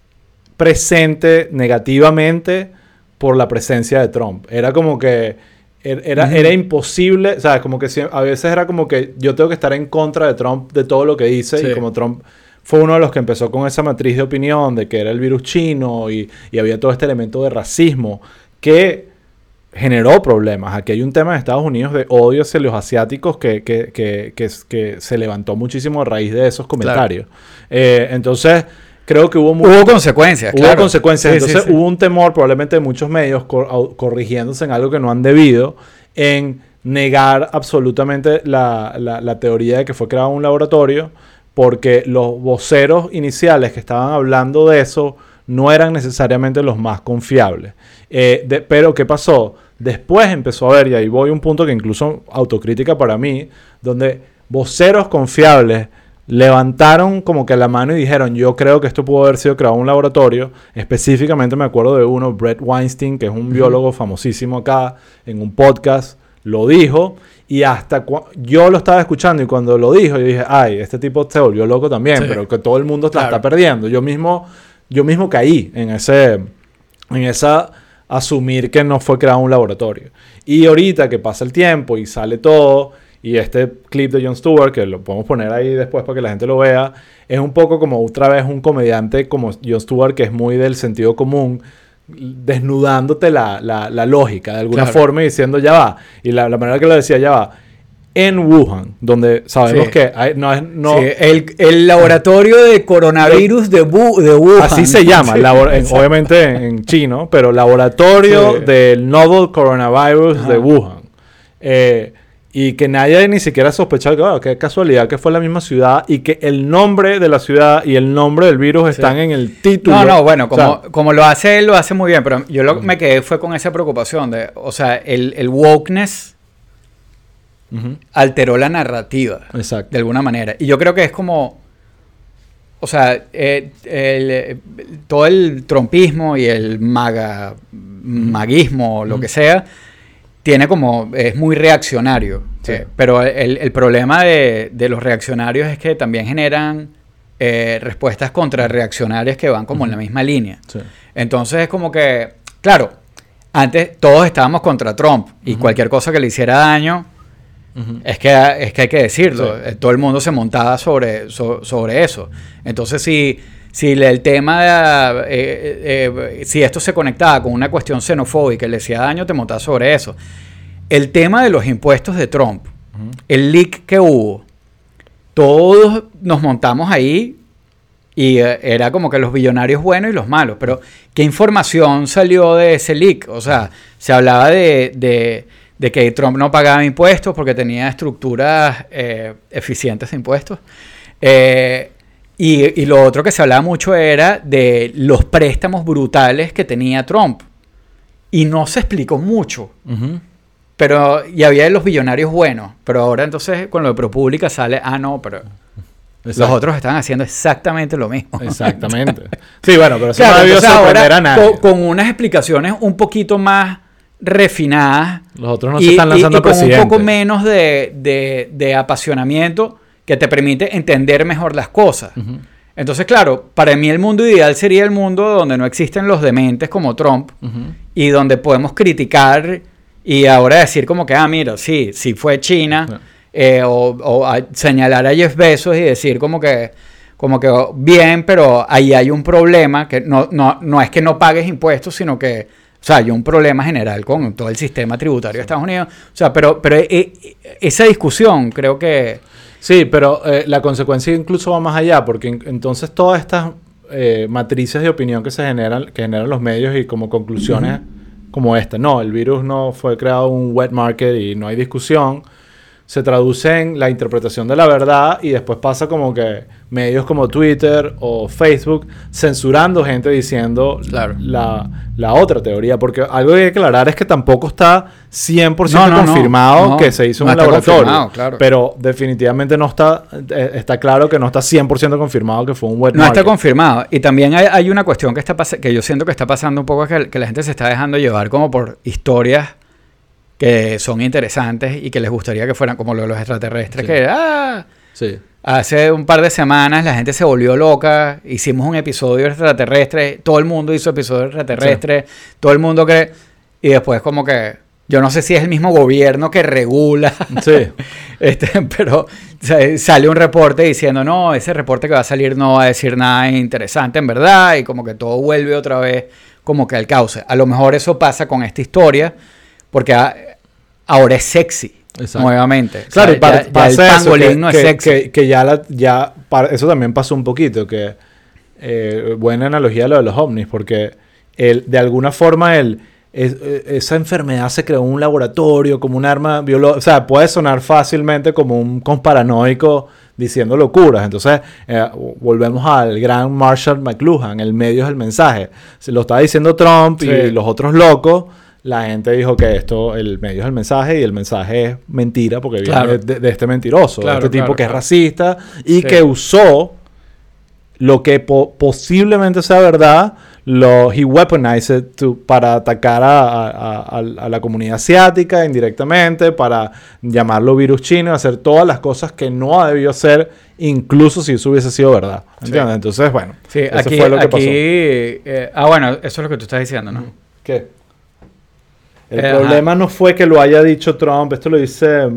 presente negativamente por la presencia de Trump. Era como que er- era, era imposible, o sea, como que a veces era como que yo tengo que estar en contra de Trump de todo lo que dice Sí. y como Trump fue uno de los que empezó con esa matriz de opinión de que era el virus chino y, y había todo este elemento de racismo que generó problemas. Aquí hay un tema en Estados Unidos de odio hacia los asiáticos que, que, que, que, se levantó muchísimo a raíz de esos comentarios. Eh, entonces, creo que hubo Hubo consecuencias, Hubo claro. consecuencias. Sí, Entonces sí. hubo un temor probablemente de muchos medios cor- corrigiéndose en algo que no han debido, en negar absolutamente la, la- la teoría de que fue creado un laboratorio, porque los voceros iniciales que estaban hablando de eso no eran necesariamente los más confiables. Eh, de- pero ¿qué pasó? Después empezó a ver, y ahí voy a un punto que incluso autocrítica para mí, donde voceros confiables levantaron como que la mano y dijeron, yo creo que esto pudo haber sido creado en un laboratorio. Específicamente me acuerdo de uno, Brett Weinstein, que es un biólogo famosísimo acá, en un podcast, lo dijo. Y hasta yo lo estaba escuchando y cuando lo dijo, yo dije, ay, este tipo se volvió loco también, Sí. pero que todo el mundo la está perdiendo. Yo mismo, yo mismo caí en ese, en esa asumir que no fue creado un laboratorio. Y ahorita que pasa el tiempo y sale todo, y este clip de Jon Stewart, que lo podemos poner ahí después para que la gente lo vea, es un poco como otra vez un comediante como Jon Stewart, que es muy del sentido común, desnudándote la, la- la lógica de alguna Claro. forma y diciendo ya va. Y la, la manera que lo decía ya va. En Wuhan, donde sabemos Sí. que hay- no es... No, Sí, el, el laboratorio de coronavirus de, Bu- de Wuhan. Así se llama, Sí, labor- en- exacto. obviamente en, chino, pero laboratorio del novel coronavirus Ajá. de Wuhan. Eh, y que nadie ni siquiera sospechaba que, qué casualidad que fue la misma ciudad y que el nombre de la ciudad y el nombre del virus están en el título. No, no, bueno, O como, sea, como lo hace él, lo hace muy bien, pero yo lo, me quedé fue con esa preocupación de, o sea, el, el wokeness alteró la narrativa, Exacto. de alguna manera. Y yo creo que es como, o sea, eh, el, eh, todo el trompismo y el maga, maguismo, lo que sea, tiene como, es muy reaccionario. Sí. Eh, pero el, el problema de, de los reaccionarios es que también generan eh, respuestas contrarreaccionarias que van como en la misma línea. Sí. Entonces es como que, claro, antes todos estábamos contra Trump y cualquier cosa que le hiciera daño, Es que, es que hay que decirlo. Sí. Eh, Todo el mundo se montaba sobre, so- sobre eso. Entonces, si, si el tema de, eh, eh, si esto se conectaba con una cuestión xenofóbica y le hacía daño, te montabas sobre eso. El tema de los impuestos de Trump, el leak que hubo, todos nos montamos ahí y eh, era como que los billonarios buenos y los malos. Pero, ¿qué información salió de ese leak? O sea, se hablaba de, de- de que Trump no pagaba impuestos porque tenía estructuras eh, eficientes de impuestos. Eh, y, y lo otro que se hablaba mucho era de los préstamos brutales que tenía Trump. Y no se explicó mucho. Pero, y había de los billonarios buenos. Pero ahora entonces con lo de ProPublica sale, ah, no, pero los otros están haciendo exactamente lo mismo. Exactamente. Sí, bueno, pero eso Claro, no debió sorprender ahora, a nadie. Con, con unas explicaciones un poquito más refinadas. Los otros no y, se están y- lanzando y a con un poco menos de, de- de apasionamiento que te permite entender mejor las cosas. Entonces, claro, para mí el mundo ideal sería el mundo donde no existen los dementes como Trump y donde podemos criticar y ahora decir como que, ah, mira, sí, sí fue China, eh, o, o a- señalar a Jeff Bezos y decir como que, como que oh, bien, pero ahí hay un problema, que no, no, no es que no pagues impuestos, sino que, sea, hay un problema general con todo el sistema tributario de Estados Unidos. O sea, pero, pero eh, eh, esa discusión creo que... Sí, pero eh, la consecuencia incluso va más allá, porque en- entonces todas estas eh, matrices de opinión que se generan, que generan los medios y como conclusiones como esta, no, el virus no fue creado un wet market y no hay discusión, se traduce en la interpretación de la verdad y después pasa como que medios como Twitter o Facebook censurando gente diciendo Claro. la, la otra teoría, porque algo que hay que aclarar es que tampoco está 100% No, confirmado no, que se hizo un laboratorio. claro. Pero definitivamente no está, eh, está claro que no está 100% confirmado que fue un wet No está confirmado. Y también hay, hay una cuestión que, está que yo siento que está pasando un poco, que, que la gente se está dejando llevar como por historias que son interesantes y que les gustaría que fueran como lo de los extraterrestres, Sí. que ah, Sí. hace un par de semanas la gente se volvió loca, hicimos un episodio extraterrestre, todo el mundo hizo episodio extraterrestre, todo el mundo cree, y después como que, yo no sé si es el mismo gobierno que regula, Sí. este, pero sa- sale un reporte diciendo, no, ese reporte que va a salir no va a decir nada interesante en verdad, y como que todo vuelve otra vez como que al cauce. A lo mejor eso pasa con esta historia, porque a- ahora es sexy. Exacto. Nuevamente. O Claro, sea, y pa- ya- el eso, pangolín que, no es que- sexy. que- que ya, la- ya eso también pasó un poquito, que eh, buena analogía lo de los ovnis, porque el, de alguna forma el, es- eh, esa enfermedad se creó en un laboratorio como un arma biológica, o sea, puede sonar fácilmente como un conspiranoico diciendo locuras, entonces eh, volvemos al gran Marshall McLuhan, el medio es el mensaje, se lo está diciendo Trump y los otros locos, la gente dijo que esto, el medio es el mensaje y el mensaje es mentira porque viene de, de este mentiroso, Claro, de este tipo claro, que es racista y Sí. que usó lo que po- posiblemente sea verdad, lo he weaponized to- para atacar a, a- a- a la comunidad asiática indirectamente, para llamarlo virus chino, hacer todas las cosas que no ha debido hacer, incluso si eso hubiese sido verdad. Entonces, bueno, Sí, eso aquí, fue lo que aquí, pasó. eh, ah, bueno, eso es lo que tú estás diciendo, ¿no? ¿Qué? El Eh, problema no fue que lo haya dicho Trump, esto lo dice.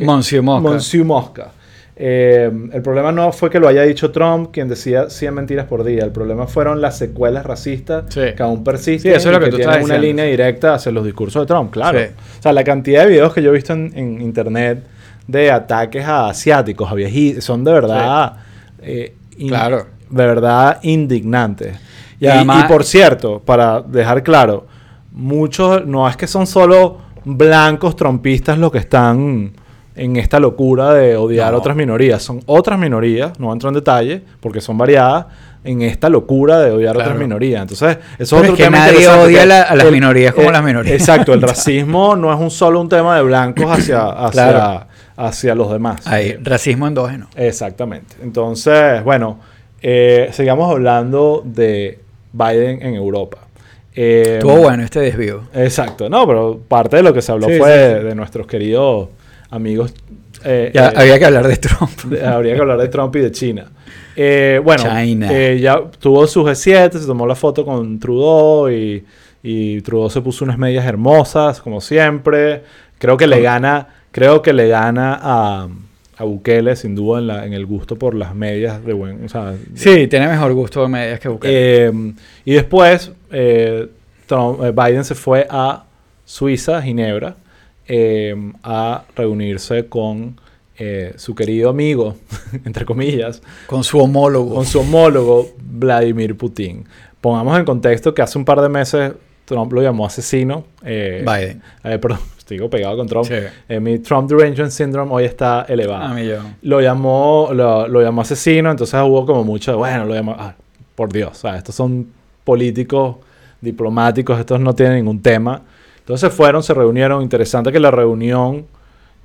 Monsieur Mosca. Monsieur Mosca. Eh, el problema no fue que lo haya dicho Trump, quien decía 100 mentiras por día. El problema fueron las secuelas racistas Sí. que aún persisten Sí, eso es lo y que tú tienen estabas una diciendo. línea directa hacia los discursos de Trump, claro. Sí. O sea, la cantidad de videos que yo he visto en, en internet de ataques a asiáticos, a viejitos, son de verdad... eh, Claro. De verdad indignantes. Y Y, además- y por cierto, para dejar claro, muchos, no es que son solo blancos trompistas los que están en esta locura de odiar No. a otras minorías. Son otras minorías, no entro en detalle, porque son variadas, en esta locura de odiar a otras minorías. Entonces, eso es Pero otro es que tema nadie odia la- a las minorías como las minorías. Exacto, el racismo no es un solo un tema de blancos hacia, hacia, Claro. hacia los demás. Hay racismo endógeno. Exactamente. Entonces, bueno, eh, sigamos hablando de Biden en Europa. Eh, Estuvo bueno este desvío. Exacto, no, pero parte de lo que se habló Sí, fue sí, de, sí. de nuestros queridos amigos. eh, Ya eh, había que hablar de Trump. de- habría que hablar de Trump y de China. Eh, bueno, China. eh, ya tuvo su G7, se tomó la foto con Trudeau y, y Trudeau se puso unas medias hermosas, como siempre. Creo que le gana, creo que le gana a, a Bukele, sin duda, en, la- en el gusto por las medias de buen. O sea, Sí, tiene mejor gusto de medias que Bukele. eh, y después eh, Trump- eh, Biden se fue a Suiza, Ginebra, eh, a reunirse con eh, su querido amigo, entre comillas, con su homólogo. con su homólogo Vladimir Putin. Pongamos en contexto que hace un par de meses Trump lo llamó asesino. eh, Biden. eh, perdón, estoy pegado con Trump. Sí. Eh, mi Trump Derangement Syndrome hoy está elevado A mí yo. lo llamó, lo, lo llamó asesino, entonces hubo como mucho, bueno, lo llamó, ah, por Dios, o sea, estos son políticos, diplomáticos, estos no tienen ningún tema. Entonces fueron, se reunieron, interesante que la reunión,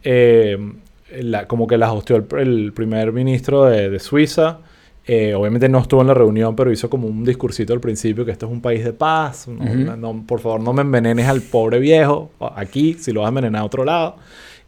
eh, la- como que la hosteó el, el primer ministro de, de Suiza, Eh, obviamente no estuvo en la reunión, pero hizo como un discursito al principio que esto es un país de paz. no- Ujú. no- por favor, no me envenenes al pobre viejo aquí, si lo vas a envenenar a otro lado.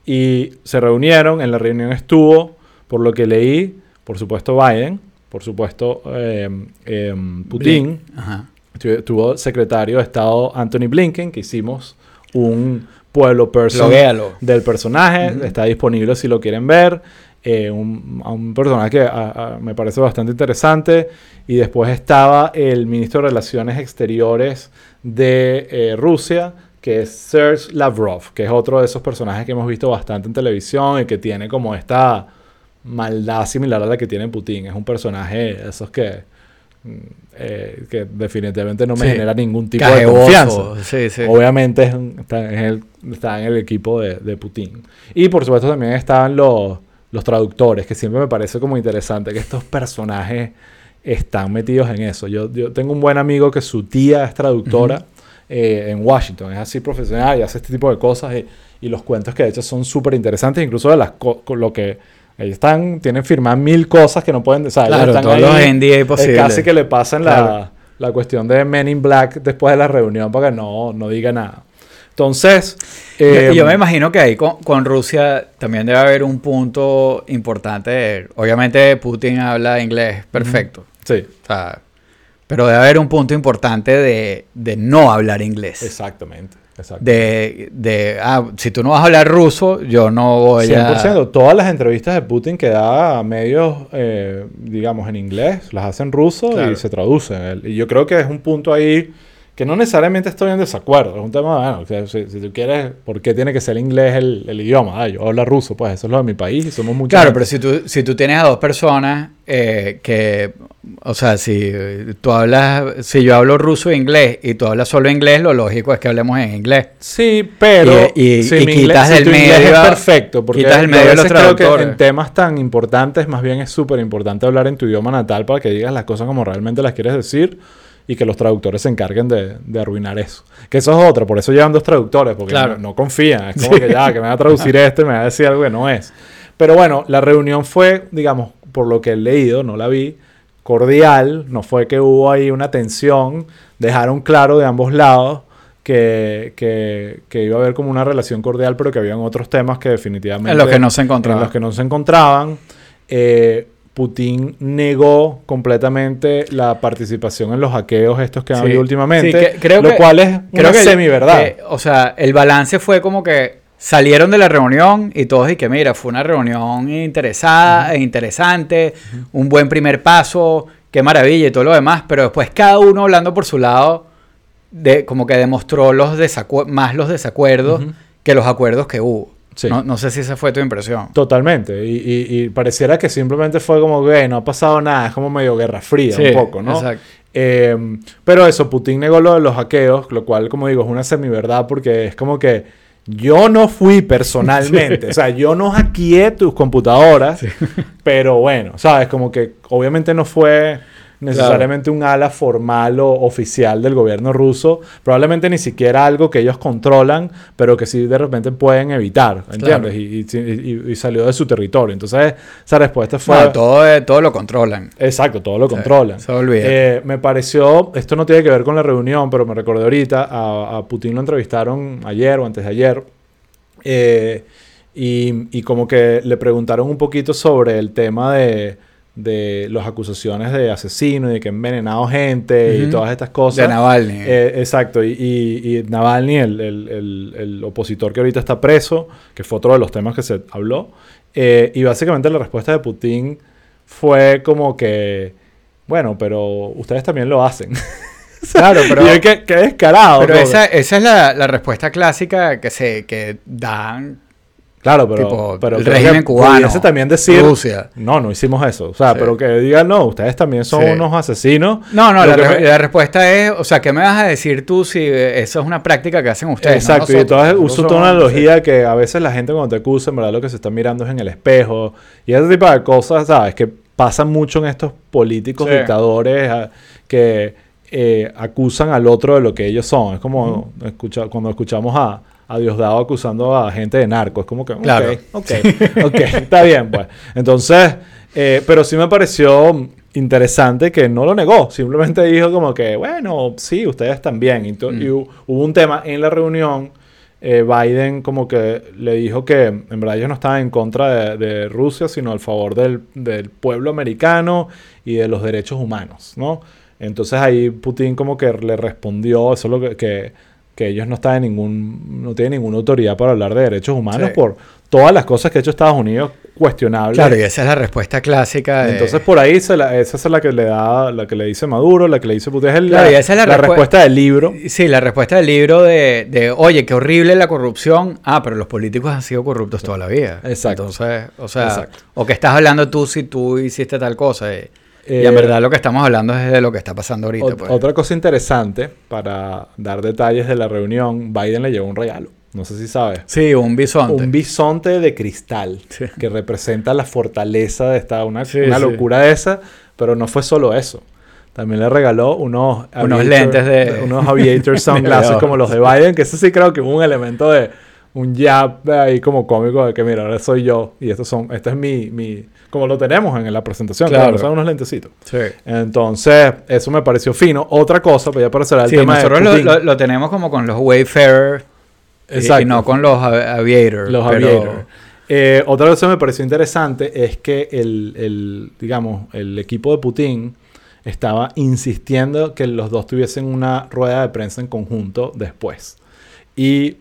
Y se reunieron, en la reunión estuvo, por lo que leí, por supuesto Biden, por supuesto eh, eh, Putin, Ajá. Tu- tuvo secretario de Estado Anthony Blinken, que hicimos un pueblo person Loguéalo. del personaje, está disponible si lo quieren ver. Eh, un, a un personaje que a- a- me parece bastante interesante. Y después estaba el ministro de Relaciones Exteriores de Rusia, que es Serge Lavrov, que es otro de esos personajes que hemos visto bastante en televisión y que tiene como esta maldad similar a la que tiene Putin. Es un personaje esos que, mm, eh, que definitivamente no me Sí. genera ningún tipo de confianza. Sí, sí. Obviamente es un- está, en el, está en el equipo de, de Putin. Y por supuesto también estaban los, los traductores, que siempre me parece como interesante que estos personajes están metidos en eso. Yo, yo tengo un buen amigo que su tía es traductora eh, en Washington, es así profesional y hace este tipo de cosas y, y los cuentos que de hecho son súper interesantes, incluso de las co- lo que ellos están, tienen firmadas mil cosas que no pueden, o sea, Claro, están todos ahí, los NDA es posibles. casi que le pasan Claro. la, la cuestión de Men in Black después de la reunión para que no, no diga nada. Entonces... Yo- eh, yo me imagino que ahí con, con Rusia también debe haber un punto importante. Obviamente Putin habla inglés perfecto. Sí, O sea, pero debe haber un punto importante de, de no hablar inglés. exactamente. Exacto. De, de, ah, si tú no vas a hablar ruso, yo no voy a... 100%. Todas las entrevistas de Putin que da a medios, eh, digamos, en inglés, las hacen ruso Claro. y se traducen. Y yo creo que es un punto ahí que no necesariamente estoy en desacuerdo. Es un tema, bueno, o sea, si, si tú quieres, ¿por qué tiene que ser inglés el, el idioma? Ah, yo hablo ruso, pues eso es lo de mi país y somos muchos. Claro, pero si tú, si tú tienes a dos personas eh, que, o sea, si tú hablas, si yo hablo ruso e inglés y tú hablas solo inglés, lo lógico es que hablemos en inglés. Sí, pero Y- y- si y quitas del medio- es perfecto, porque quitas yo medio los creo que en temas tan importantes, más bien es súper importante hablar en tu idioma natal para que digas las cosas como realmente las quieres decir y que los traductores se encarguen de, de arruinar eso. Que eso es otra, por eso llevan dos traductores, porque Claro. no, no confían. Es como que ya, que me va a traducir este, me va a decir algo que no es. Pero bueno, la reunión fue, digamos, por lo que he leído, no la vi, cordial, no fue que hubo ahí una tensión, dejaron claro de ambos lados que, que, que iba a haber como una relación cordial, pero que habían otros temas que definitivamente... En los que no se encontraban. En los que no se encontraban. Eh, Putin negó completamente la participación en los hackeos estos que han Sí. habido últimamente, Sí, que- creo lo que- cual es una que- semi-verdad. que, o sea, el balance fue como que salieron de la reunión y todos y que mira, fue una reunión interesada, e interesante, un buen primer paso, qué maravilla y todo lo demás, pero después cada uno hablando por su lado, de, como que demostró los más los desacuerdos que los acuerdos que hubo. Sí. No, no sé si esa fue tu impresión. Totalmente. Y, y- y pareciera que simplemente fue como que no ha pasado nada. Es como medio guerra fría Sí, un poco, ¿no? exacto. Eh, pero eso, Putin negó lo de los hackeos, lo cual, como digo, es una semiverdad porque es como que yo no fui personalmente. O sea, yo no hackeé tus computadoras, pero bueno, ¿sabes? Como que obviamente no fue necesariamente un ala formal o oficial del gobierno ruso, probablemente ni siquiera algo que ellos controlan, pero que sí de repente pueden evitar, ¿entiendes? Claro. Y, y- y- y salió de su territorio. Entonces, esa respuesta fue... No, todo, eh, todo lo controlan. Exacto, todo lo Sí, controlan. se olvida. Eh, me pareció, esto no tiene que ver con la reunión, pero me recordé ahorita, a, a Putin lo entrevistaron ayer o antes de ayer, eh, y, y como que le preguntaron un poquito sobre el tema de, de las acusaciones de asesino y de que envenenado gente y Ujú. todas estas cosas. De Navalny. Eh, exacto, y, y, y Navalny, el, el- el- el opositor que ahorita está preso, que fue otro de los temas que se habló, eh, y básicamente la respuesta de Putin fue como que, bueno, pero ustedes también lo hacen. Claro, pero... y qué, qué descarado. Pero esa, esa es la, la respuesta clásica que se que dan Claro, pero, tipo, pero el régimen cubano, pudiese también decir, Rusia. no, no hicimos eso. O sea, Sí. pero que digan, no, ustedes también son Sí. unos asesinos. No, no, la, que re- me- la respuesta es, o sea, ¿qué me vas a decir tú si eh, eso es una práctica que hacen ustedes? no Exacto, y entonces uso toda una analogía que a veces la gente cuando te acusa, en verdad lo que se está mirando es en el espejo. Y ese tipo de cosas, ¿sabes? Que pasan mucho en estos políticos dictadores ah, que eh, acusan al otro de lo que ellos son. Es como escucha- cuando escuchamos a, a Diosdado acusando a gente de narco. Es como que, ok, Claro. ok, ok, está bien, pues. Entonces, eh, pero sí me pareció interesante que no lo negó, simplemente dijo como que, bueno, sí, ustedes también. Y, Mm. y hu- hubo un tema en la reunión, eh, Biden como que le dijo que en verdad ellos no estaban en contra de, de Rusia, sino al favor del, del pueblo americano y de los derechos humanos, ¿no? Entonces ahí Putin como que le respondió, eso es lo que, que, que ellos no están en ningún, no tienen ninguna autoridad para hablar de derechos humanos Sí. por todas las cosas que ha hecho Estados Unidos cuestionables. Claro, y esa es la respuesta clásica. de- Entonces por ahí se la- esa es la que le da, la que le dice Maduro, la que le dice Putin, es el- Claro, la, y esa es la la respu- respuesta del libro. Sí, la respuesta del libro de, de, oye, qué horrible la corrupción. Ah, pero los políticos han sido corruptos toda la vida. Exacto. Entonces, o sea, Exacto. o que estás hablando tú si tú hiciste tal cosa. Eh. y Eh, en verdad lo que estamos hablando es de lo que está pasando ahorita. Ot- pues. Otra cosa interesante para dar detalles de la reunión, Biden le llevó un regalo. No sé si sabes. Sí, un bisonte. Un bisonte de cristal Sí. que representa la fortaleza de esta, una, Sí, una sí. locura de esa, pero no fue solo eso. También le regaló unos, Unos lentes de- unos aviator sunglasses como los de Biden, que eso sí creo que hubo un elemento de un jab ahí como cómico de que mira, ahora soy yo y estos son, este es mi, mi, como lo tenemos en la presentación, Claro. son unos lentecitos. Sí. Entonces, eso me pareció fino. Otra cosa, pues ya para cerrar el Sí, tema de nosotros lo, Putin. lo- lo tenemos como con los Wayfarer Y- Y, Exacto. no con los a- aviators. Los pero- Aviators. Eh, otra cosa que me pareció interesante es que el, el, digamos, el equipo de Putin estaba insistiendo que los dos tuviesen una rueda de prensa en conjunto después. Y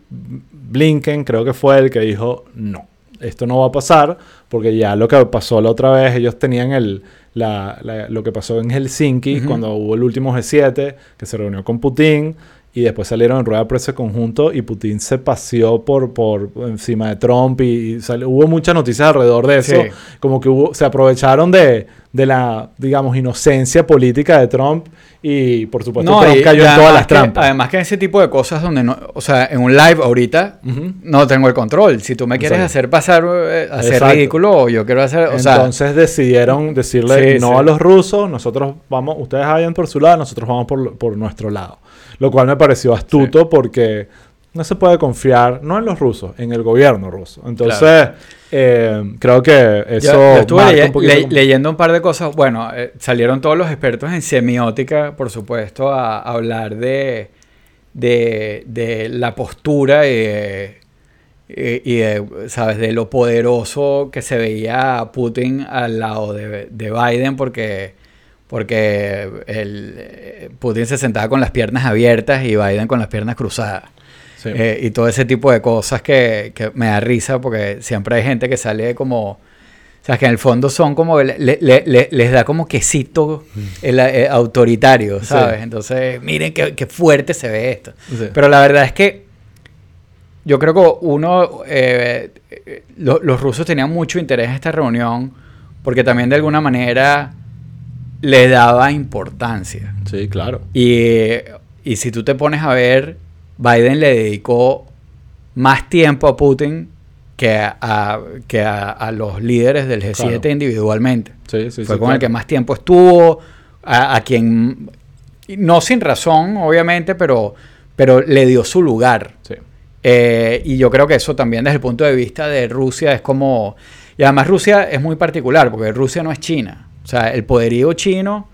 Blinken creo que fue el que dijo, no, esto no va a pasar, porque ya lo que pasó la otra vez, ellos tenían el, la- la- lo que pasó en Helsinki, cuando hubo el último G7, que se reunió con Putin, y después salieron en rueda de prensa conjunto y Putin se paseó por, por encima de Trump y, hubo muchas noticias alrededor de eso. Sí. Como que hubo, se aprovecharon de, de la, digamos, inocencia política de Trump y por supuesto No, Trump y- cayó y en todas las que- trampas. además que ese tipo de cosas donde no, o sea, en un live ahorita Ujú. no tengo el control. Si tú me quieres Exacto. hacer pasar, eh, hacer Exacto. ridículo, o yo quiero hacer, o sea, Entonces decidieron decirle Sí, no sí. a los rusos, nosotros vamos, ustedes vayan por su lado, nosotros vamos por, por nuestro lado. Lo cual me pareció astuto porque no se puede confiar, no en los rusos, en el gobierno ruso. Entonces, eh, creo que eso... Yo, yo estuve leye- un le- leyendo un par de cosas. Bueno, eh, salieron todos los expertos en semiótica, por supuesto, a, a hablar de, de, de la postura y, de, y- y de, ¿sabes? de lo poderoso que se veía a Putin al lado de, de Biden, porque, porque el, eh, Putin se sentaba con las piernas abiertas y Biden con las piernas cruzadas. Sí. Eh, y todo ese tipo de cosas que, que me da risa porque siempre hay gente que sale como... O sea, que en el fondo son como... le- le- le- les da como quesito el, eh, autoritario, Sí. ¿sabes? Entonces, miren qué, qué fuerte se ve esto. Sí. Pero la verdad es que yo creo que uno... eh, lo- los rusos tenían mucho interés en esta reunión porque también de alguna manera le daba importancia. Sí, claro. Y, y si tú te pones a ver, Biden le dedicó más tiempo a Putin que a, a- que a, a los líderes del G7 Claro. individualmente. Sí, sí, Fue sí, con el que más tiempo estuvo, a, quien, no sin razón, obviamente, pero, pero le dio su lugar. Sí. Eh, y yo creo que eso también desde el punto de vista de Rusia es como... Y además Rusia es muy particular, porque Rusia no es China. O sea, el poderío chino...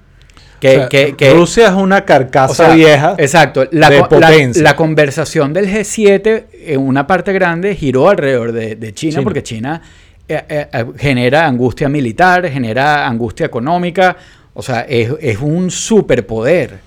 Que, O sea, que- que- Rusia es una carcasa o sea, vieja. Exacto. La, de la- la conversación del G7 en una parte grande giró alrededor de, de China, China. porque China eh, eh, eh, genera angustia militar, genera angustia económica. O sea, es, es un superpoder.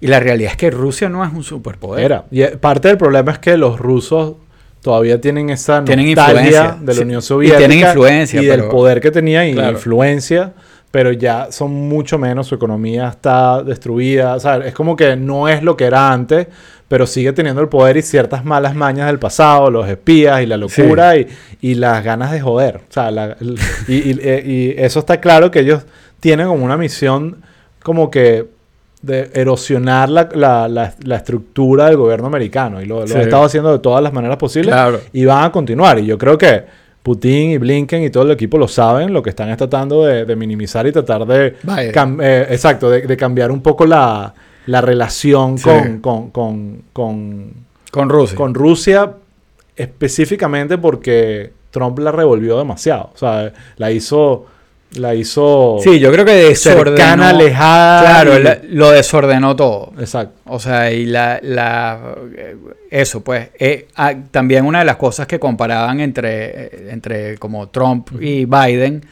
Y la realidad es que Rusia no es un superpoder. Era. Y eh, parte del problema es que los rusos todavía tienen esa Tienen influencia, de la. Unión Y Soviética tienen influencia, y del pero- poder que tenía y Claro. influencia, pero ya son mucho menos, su economía está destruida, o sea, es como que no es lo que era antes, pero sigue teniendo el poder y ciertas malas mañas del pasado, los espías y la locura y, y las ganas de joder, o sea, la- el- y, y- eh, y eso está claro que ellos tienen como una misión como que de erosionar la, la- la- la estructura del gobierno americano y lo, lo Sí. han estado haciendo de todas las maneras posibles Claro. y van a continuar. Y yo creo que Putin y Blinken y todo el equipo lo saben, lo que están es tratando de, de minimizar y tratar de, eh, exacto, de, de cambiar un poco la, la relación Sí. con, con, con, con, Con Rusia. con Rusia, específicamente porque Trump la revolvió demasiado. O sea, la hizo, la hizo sí, yo creo que desordenó. cercana, alejada. Claro, y- la- lo desordenó todo. Exacto. O sea, y la, la eso pues, eh, ah, también una de las cosas que comparaban entre, eh, entre como Trump y Biden,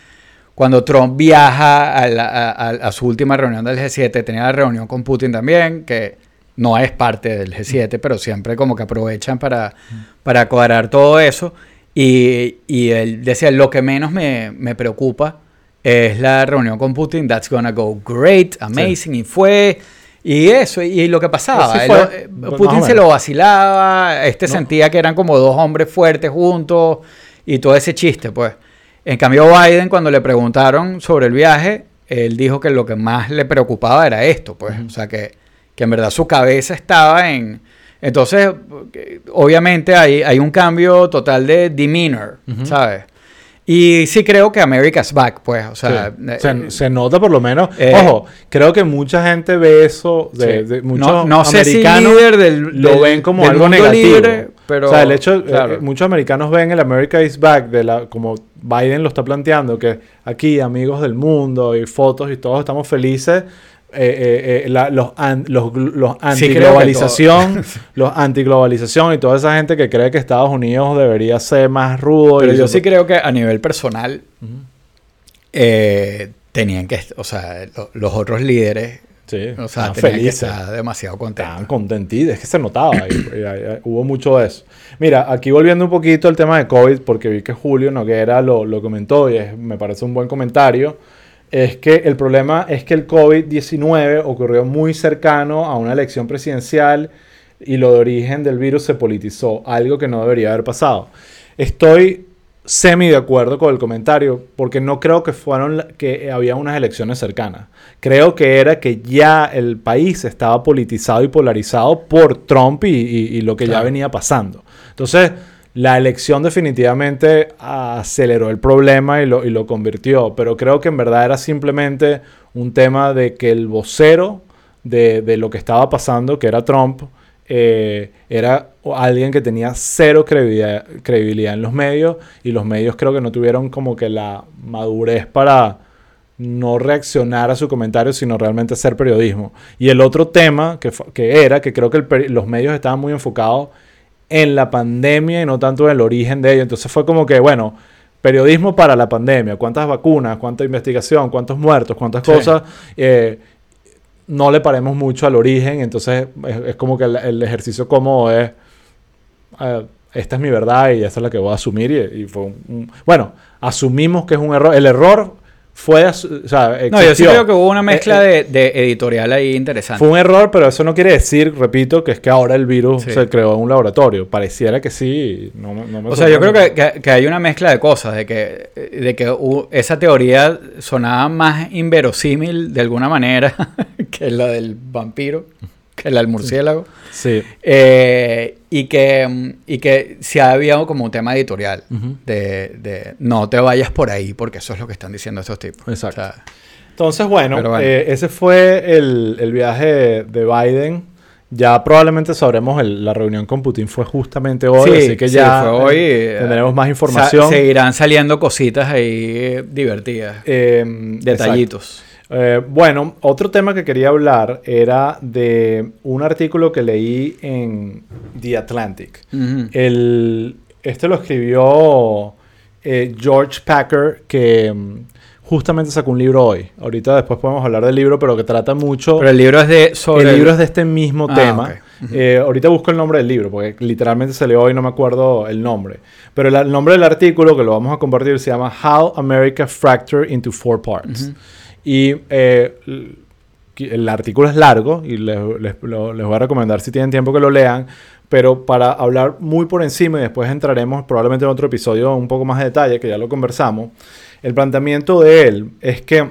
cuando Trump viaja a, la- a- a- a su última reunión del G7, tenía la reunión con Putin también, que no es parte del G7, pero siempre como que aprovechan para, para cuadrar todo eso. Y, y él decía, lo que menos me, me preocupa es la reunión con Putin, that's gonna go great, amazing, y fue... Y eso, y lo que pasaba, Pues sí fue, eh, Putin se lo vacilaba, este No. sentía que eran como dos hombres fuertes juntos y todo ese chiste, pues. En cambio, Biden, cuando le preguntaron sobre el viaje, él dijo que lo que más le preocupaba era esto, pues. O sea, que, que en verdad su cabeza estaba en... Entonces, eh, obviamente hay, hay un cambio total de demeanor, ¿sabes? Y sí creo que America's back, pues. O sea, Sí. eh, se, se nota por lo menos. eh, Ojo, creo que mucha gente ve eso de, Sí. de muchos no, no sé si americanos líder del, lo del- ven como algo negativo. libre, pero o sea, el hecho, eh, claro. eh, muchos americanos ven el America is back de la como Biden lo está planteando que aquí amigos del mundo y fotos y todos estamos felices. Eh, eh, la- los, an- los, los Sí, antiglobalización, los antiglobalización y toda esa gente que cree que Estados Unidos debería ser más rudo. Pero y yo eso- sí creo que a nivel personal eh, tenían que, o sea, lo- los otros líderes, Sí, o sea, tenían felices. que estar demasiado contentos. Estaban contentitos, es que se notaba, y- y- y- hubo mucho de eso. Mira, aquí volviendo un poquito al tema de COVID, porque vi que Julio Noguera lo, lo comentó y es- me parece un buen comentario, es que el problema es que el COVID-19 ocurrió muy cercano a una elección presidencial y lo de origen del virus se politizó, algo que no debería haber pasado. Estoy semi de acuerdo con el comentario, porque no creo que fueron que había unas elecciones cercanas. Creo que era que ya el país estaba politizado y polarizado por Trump y, y- y lo que ya venía pasando. Entonces, la elección definitivamente aceleró el problema y lo, y lo convirtió, pero creo que en verdad era simplemente un tema de que el vocero de, de lo que estaba pasando, que era Trump, eh, era alguien que tenía cero credibilidad, credibilidad en los medios y los medios creo que no tuvieron como que la madurez para no reaccionar a su comentario, sino realmente hacer periodismo. Y el otro tema que, que era que creo que los medios estaban muy enfocados en la pandemia y no tanto en el origen de ello. Entonces fue como que, bueno, periodismo para la pandemia, cuántas vacunas, cuánta investigación, cuántos muertos, cuántas Sí. cosas. eh, no le paremos mucho al origen, entonces es, es como que el, el ejercicio cómodo es, eh, esta es mi verdad y esta es la que voy a asumir y, y fue un, un- bueno, asumimos que es un error, el error fue, asu- o sea, No, yo sí creo que hubo una mezcla Eh, eh, de, de editorial ahí interesante. fue un error, pero eso no quiere decir, repito, que es que ahora el virus Sí. se creó en un laboratorio. Pareciera que sí. No, no me O sea, yo creo que, que- que hay una mezcla de cosas, de que, de que hu- esa teoría sonaba más inverosímil de alguna manera que la del vampiro, que la del murciélago, Sí. eh, y, que, y que sí había como un tema editorial, de, de no te vayas por ahí, porque eso es lo que están diciendo esos tipos. Exacto. O sea, Entonces, bueno, eh, ese fue el, el viaje de Biden. Ya probablemente sabremos, el- la reunión con Putin fue justamente hoy, Sí, así que sí, ya fue hoy, eh, tendremos más sa- información. seguirán saliendo cositas ahí divertidas, Eh, detallitos. Eh, bueno, otro tema que quería hablar era de un artículo que leí en The Atlantic. El, este lo escribió eh, George Packer, que mm, justamente sacó un libro hoy. Ahorita después podemos hablar del libro, pero que trata mucho... Pero el libro es de sobre el libro es de este mismo Ah, tema. Eh, ahorita busco el nombre del libro, porque literalmente se leó y no me acuerdo el nombre. Pero el, el nombre del artículo, que lo vamos a compartir, se llama How America Fractured into Four Parts. Y eh, el artículo es largo y les, les- les voy a recomendar si tienen tiempo que lo lean. Pero para hablar muy por encima y después entraremos probablemente en otro episodio un poco más de detalle, que ya lo conversamos. El planteamiento de él es que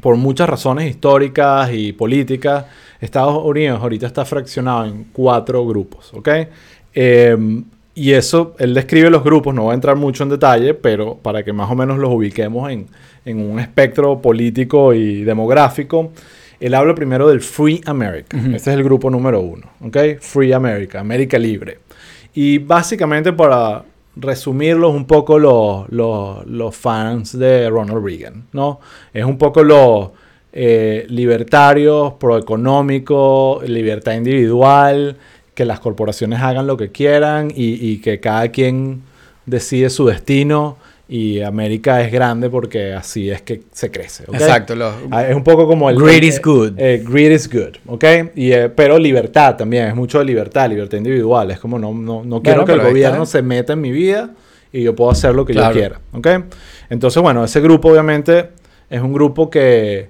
por muchas razones históricas y políticas, Estados Unidos ahorita está fraccionado en cuatro grupos, ¿ok? Eh, y eso, él describe los grupos, no voy a entrar mucho en detalle, pero para que más o menos los ubiquemos en, en un espectro político y demográfico, él habla primero del Free America. Este es el grupo número uno, ¿ok? Free America, América Libre. Y básicamente para resumirlos un poco los, los, los fans de Ronald Reagan, ¿no? Es un poco los eh, libertarios, proeconómicos, libertad individual, que las corporaciones hagan lo que quieran y, y que cada quien decide su destino y América es grande porque así es que se crece. Exacto. los- Ah, Es un poco como el... Greed is good. eh, greed is good, ¿ok? Y, eh, pero libertad también, es mucho de libertad, libertad individual. Es como no, no, no quiero que el gobierno está. se meta en mi vida y yo puedo hacer lo que Claro. yo quiera, ¿ok? Entonces, bueno, ese grupo obviamente es un grupo que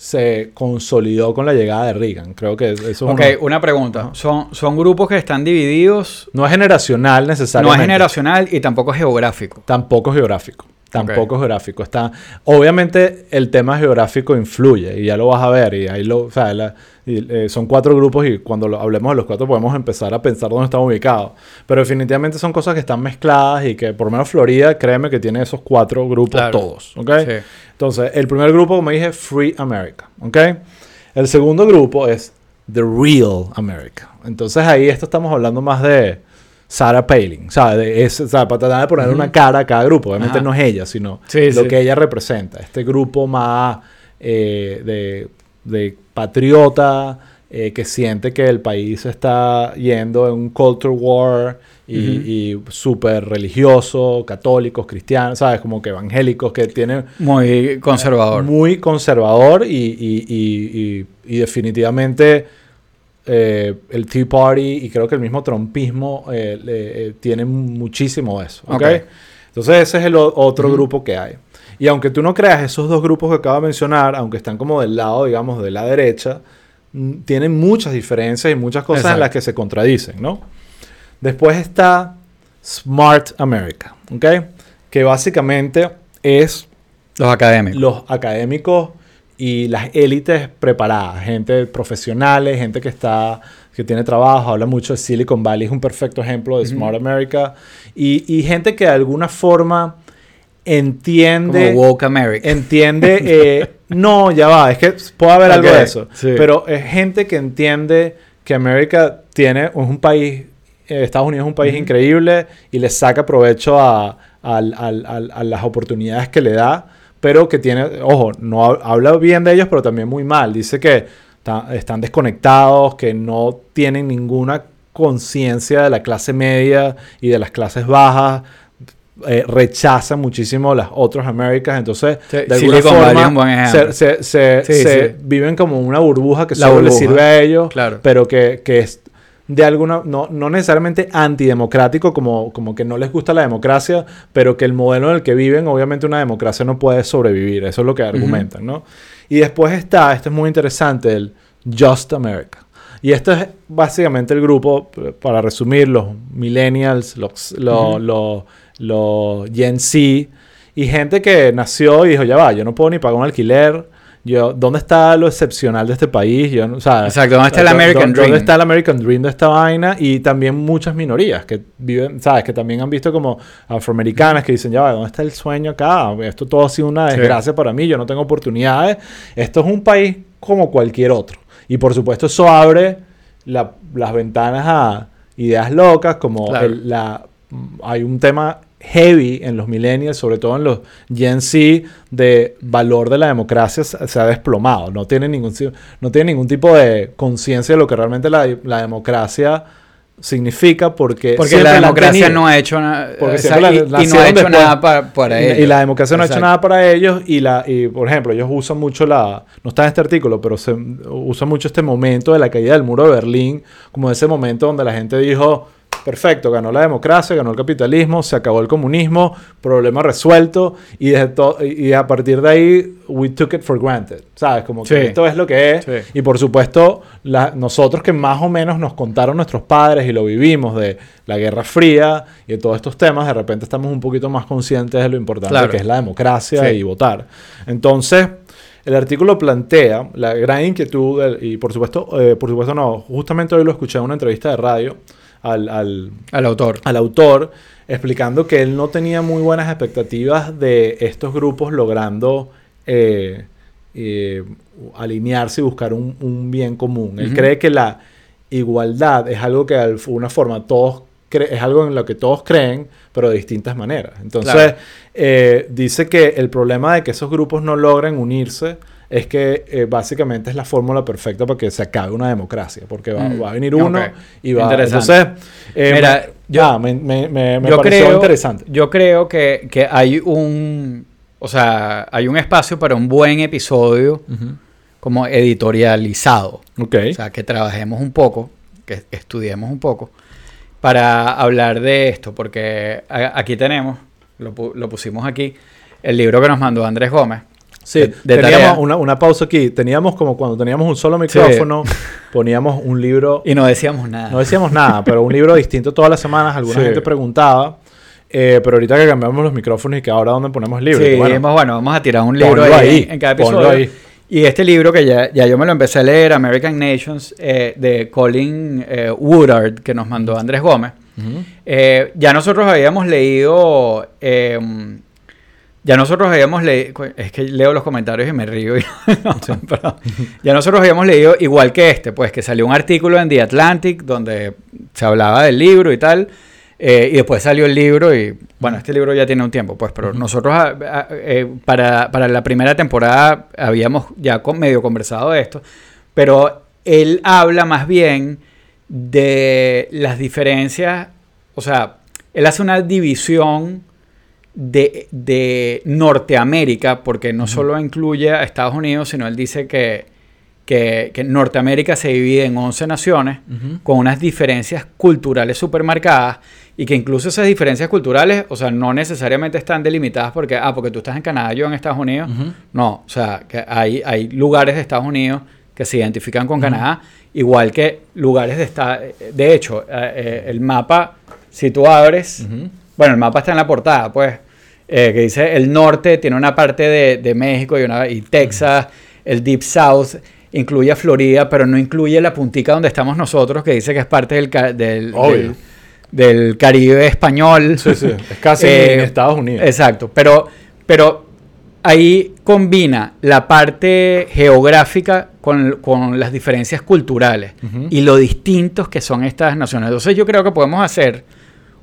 se consolidó con la llegada de Reagan. Creo que eso es Ok, uno- una pregunta. Son, son grupos que están divididos, no es generacional no necesariamente. es generacional y tampoco es geográfico. Tampoco geográfico. Tampoco geográfico. Está, obviamente el tema geográfico influye y ya lo vas a ver. Y ahí lo, o sea, la- y, eh, son cuatro grupos y cuando lo- hablemos de los cuatro podemos empezar a pensar dónde están ubicados. Pero definitivamente son cosas que están mezcladas y que por lo menos Florida, créeme que tiene esos cuatro grupos Claro. todos. ¿ok? Sí. Entonces, el primer grupo, como dije, Free America. ¿ok? El segundo grupo es The Real America. Entonces ahí esto estamos hablando más de Sarah Palin. ¿sabes? O sea, para tratar de poner una cara a cada grupo. Obviamente Ajá. no es ella, sino Sí, lo sí. que ella representa. Este grupo más eh, de, de patriota, eh, que siente que el país está yendo en un culture war y, y súper religioso, católicos, cristianos, ¿sabes? Como que evangélicos que tienen... Muy conservador. Muy conservador y definitivamente eh, el Tea Party y creo que el mismo trumpismo eh, eh, tiene muchísimo de eso. ¿ok? Ok. Entonces ese es el otro grupo que hay. Y aunque tú no creas, esos dos grupos que acabo de mencionar, aunque están como del lado, digamos, de la derecha, mm, tienen muchas diferencias y muchas cosas en las que se contradicen, ¿no? Después está Smart America, ¿ok? Que básicamente es Los académicos. los académicos y las élites preparadas, gente profesionales, gente que está que tiene trabajo, habla mucho de Silicon Valley, es un perfecto ejemplo de Smart America y, y gente que de alguna forma entiende Como Woke America. entiende eh, no ya va es que puede haber algo Ok, de eso sí. pero es gente que entiende que América tiene es un país eh, Estados Unidos es un país increíble y le saca provecho a, al- al- a las oportunidades que le da pero que tiene ojo no ha- habla bien de ellos pero también muy mal dice que están desconectados que no tienen ninguna conciencia de la clase media y de las clases bajas eh, rechazan muchísimo las otras Américas, entonces Sí, de alguna forma se, se- se- Sí, se sí. viven como una burbuja que La solo les burbuja. sirve a ellos, Claro. pero que, que es de alguna, no, no necesariamente antidemocrático, como, como que no les gusta la democracia, pero que el modelo en el que viven, obviamente una democracia no puede sobrevivir, eso es lo que argumentan, ¿no? Y después está, esto es muy interesante, el Just America. Y este es básicamente el grupo, para resumir, los millennials, los, los, los, los Gen Z, y gente que nació y dijo, ya va, yo no puedo ni pagar un alquiler. Yo, ¿Dónde está lo excepcional de este país? Yo, o sea, Exacto, ¿dónde está el ¿dó- American Dream? ¿Dónde está el American Dream de esta vaina? Y también muchas minorías que viven, ¿sabes? Que también han visto como afroamericanas que dicen, ya va, ¿dónde está el sueño acá? Esto todo ha sido una Sí. desgracia para mí, yo no tengo oportunidades. Esto es un país como cualquier otro. Y por supuesto eso abre la- las ventanas a ideas locas, como Claro. el- la, hay un tema heavy en los millennials, sobre todo en los Gen Z, de valor de la democracia se, ha desplomado. No tiene ningún, no tiene ningún tipo de conciencia de lo que realmente la, la democracia significa porque, Porque la democracia no ha hecho nada. Porque la- y, y no ha hecho después. nada para, ellos. Y la democracia no ha hecho nada para ellos y, la, y, por ejemplo, ellos usan mucho la... No está en este artículo, pero se usa mucho este momento de la caída del muro de Berlín, como ese momento donde la gente dijo, perfecto, ganó la democracia, ganó el capitalismo, se acabó el comunismo, problema resuelto, y, y a partir de ahí, we took it for granted, ¿sabes? Como que Sí. esto es lo que es. Sí. Y por supuesto, la- nosotros que más o menos nos contaron nuestros padres y lo vivimos de la Guerra Fría y de todos estos temas, de repente estamos un poquito más conscientes de lo importante Claro. que es la democracia Sí. y votar. Entonces, el artículo plantea la gran inquietud, del- y por supuesto, eh, por supuesto no, justamente hoy lo escuché en una entrevista de radio al, al, Al autor. al autor explicando que él no tenía muy buenas expectativas de estos grupos logrando eh, eh, alinearse y buscar un, un bien común. Él cree que la igualdad es algo que de alguna forma todos es algo en lo que todos creen, pero de distintas maneras. Entonces, Claro. eh, dice que el problema de que esos grupos no logren unirse es que eh, básicamente es la fórmula perfecta para que se acabe una democracia, porque va, Mm, va a venir uno y va Interesante. Entonces, eh, Mira, me- yo- ah, me, me, me, yo pareció creo, interesante. Yo creo que, que hay un. O sea, hay un espacio para un buen episodio como editorializado. Ok. O sea, que trabajemos un poco, que estudiemos un poco, para hablar de esto, porque a- aquí tenemos, lo, lo pusimos aquí, el libro que nos mandó Andrés Gómez. Sí, de- de teníamos una, una pausa aquí. Teníamos como cuando teníamos un solo micrófono, poníamos un libro. Y no decíamos nada. No decíamos nada, pero un libro distinto todas las semanas. Alguna Sí. gente preguntaba. eh, pero ahorita que cambiamos los micrófonos y que ahora dónde ponemos el libro. Sí, bueno, dijimos, bueno, vamos a tirar un libro ahí, ahí, en, cada episodio. ahí. Y este libro que ya, ya yo me lo empecé a leer, American Nations, eh, de Colin eh, Woodard, que nos mandó Andrés Gómez. Eh, ya nosotros habíamos leído. Ya nosotros habíamos leído. Es que leo los comentarios y me río. y- no. Ya nosotros habíamos leído igual que este, pues que salió un artículo en The Atlantic donde se hablaba del libro y tal. Eh, y después salió el libro y, bueno, este libro ya tiene un tiempo, pues, pero nosotros ah, ah, eh, para, para la primera temporada habíamos ya con- medio conversado de esto, pero él habla más bien de las diferencias, o sea, él hace una división de, de Norteamérica, porque no solo incluye a Estados Unidos, sino él dice que, que, que Norteamérica se divide en 11 naciones con unas diferencias culturales súper marcadas y que incluso esas diferencias culturales, o sea, no necesariamente están delimitadas porque, ah, porque tú estás en Canadá, yo en Estados Unidos. No, o sea, que hay, hay lugares de Estados Unidos que se identifican con Canadá, igual que lugares de Estados De hecho, eh, eh, el mapa, si tú abres. Bueno, el mapa está en la portada, pues, eh, que dice el norte tiene una parte de, de México y, una, y Texas, el Deep South incluye a Florida, pero no incluye la puntica donde estamos nosotros, que dice que es parte del, del, del, del Caribe español. Sí, sí. Es casi Eh, en Estados Unidos. Exacto, pero, pero ahí combina la parte geográfica con, con las diferencias culturales y lo distintos que son estas naciones. Entonces yo creo que podemos hacer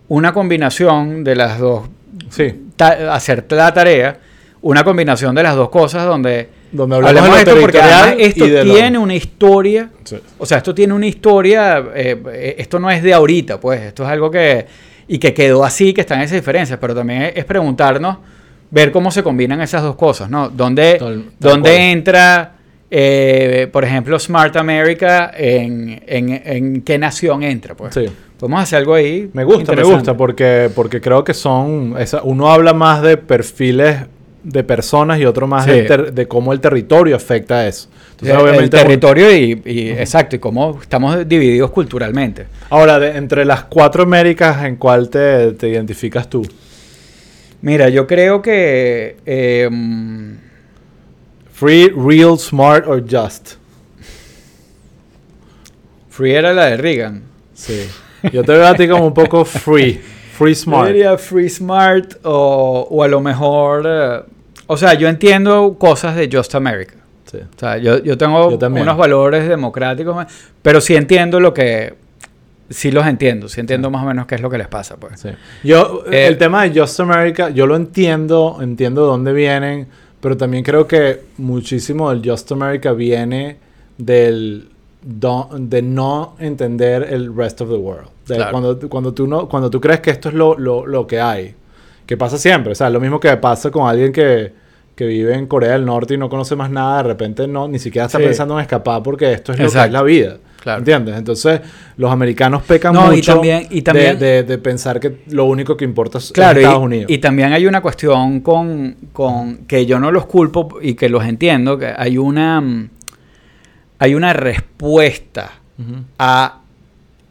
una combinación de las dos, Sí. ta- hacer la tarea, una combinación de las dos cosas donde Donde hablamos de esto porque además esto lo- tiene una historia Sí. o sea, esto tiene una historia, eh, eh, esto no es de ahorita, pues, esto es algo que, y que quedó así, que están esas diferencias, pero también es, preguntarnos, ver cómo se combinan esas dos cosas, ¿no? ¿Dónde, Tal- tal dónde entra, eh, por ejemplo, Smart America, en, en, en qué nación entra, pues? Sí. Podemos hacer algo ahí. Me gusta, me gusta, porque, porque creo que son. esa- uno habla más de perfiles de personas y otro más Sí. de, cómo el territorio afecta a eso. Entonces, El- el obviamente. territorio y, y- exacto, y cómo estamos divididos culturalmente. Ahora, de- entre las cuatro Américas, ¿en cuál te, te identificas tú? Mira, yo creo que eh, Free, real, smart or just. Free era la de Reagan. Sí. Yo te veo a ti como un poco free. Free Yo smart. diría Free Smart o, o a lo mejor... eh, o sea, yo entiendo cosas de Just America. Sí. O sea, yo, yo tengo Yo unos valores democráticos, pero sí entiendo lo que... Sí los entiendo, sí entiendo más o menos qué es lo que les pasa, pues. Sí. Yo, Eh, el tema de Just America, yo lo entiendo, entiendo dónde vienen, pero también creo que muchísimo del Just America viene del de no entender el rest of the world. De Claro. cuando, cuando, tú no, cuando tú crees que esto es lo, lo, lo que hay, que pasa siempre, o sea, lo mismo que pasa con alguien que, que vive en Corea del Norte y no conoce más nada, de repente no, ni siquiera está Sí. pensando en escapar porque esto es lo que Exacto. es la vida. Claro. ¿Entiendes? Entonces, los americanos pecan No, y mucho también- y de- también- de, de pensar que lo único que importa es Claro, Estados y, Unidos. y también hay una cuestión con, con que yo no los culpo y que los entiendo, que hay una, mm, hay una respuesta a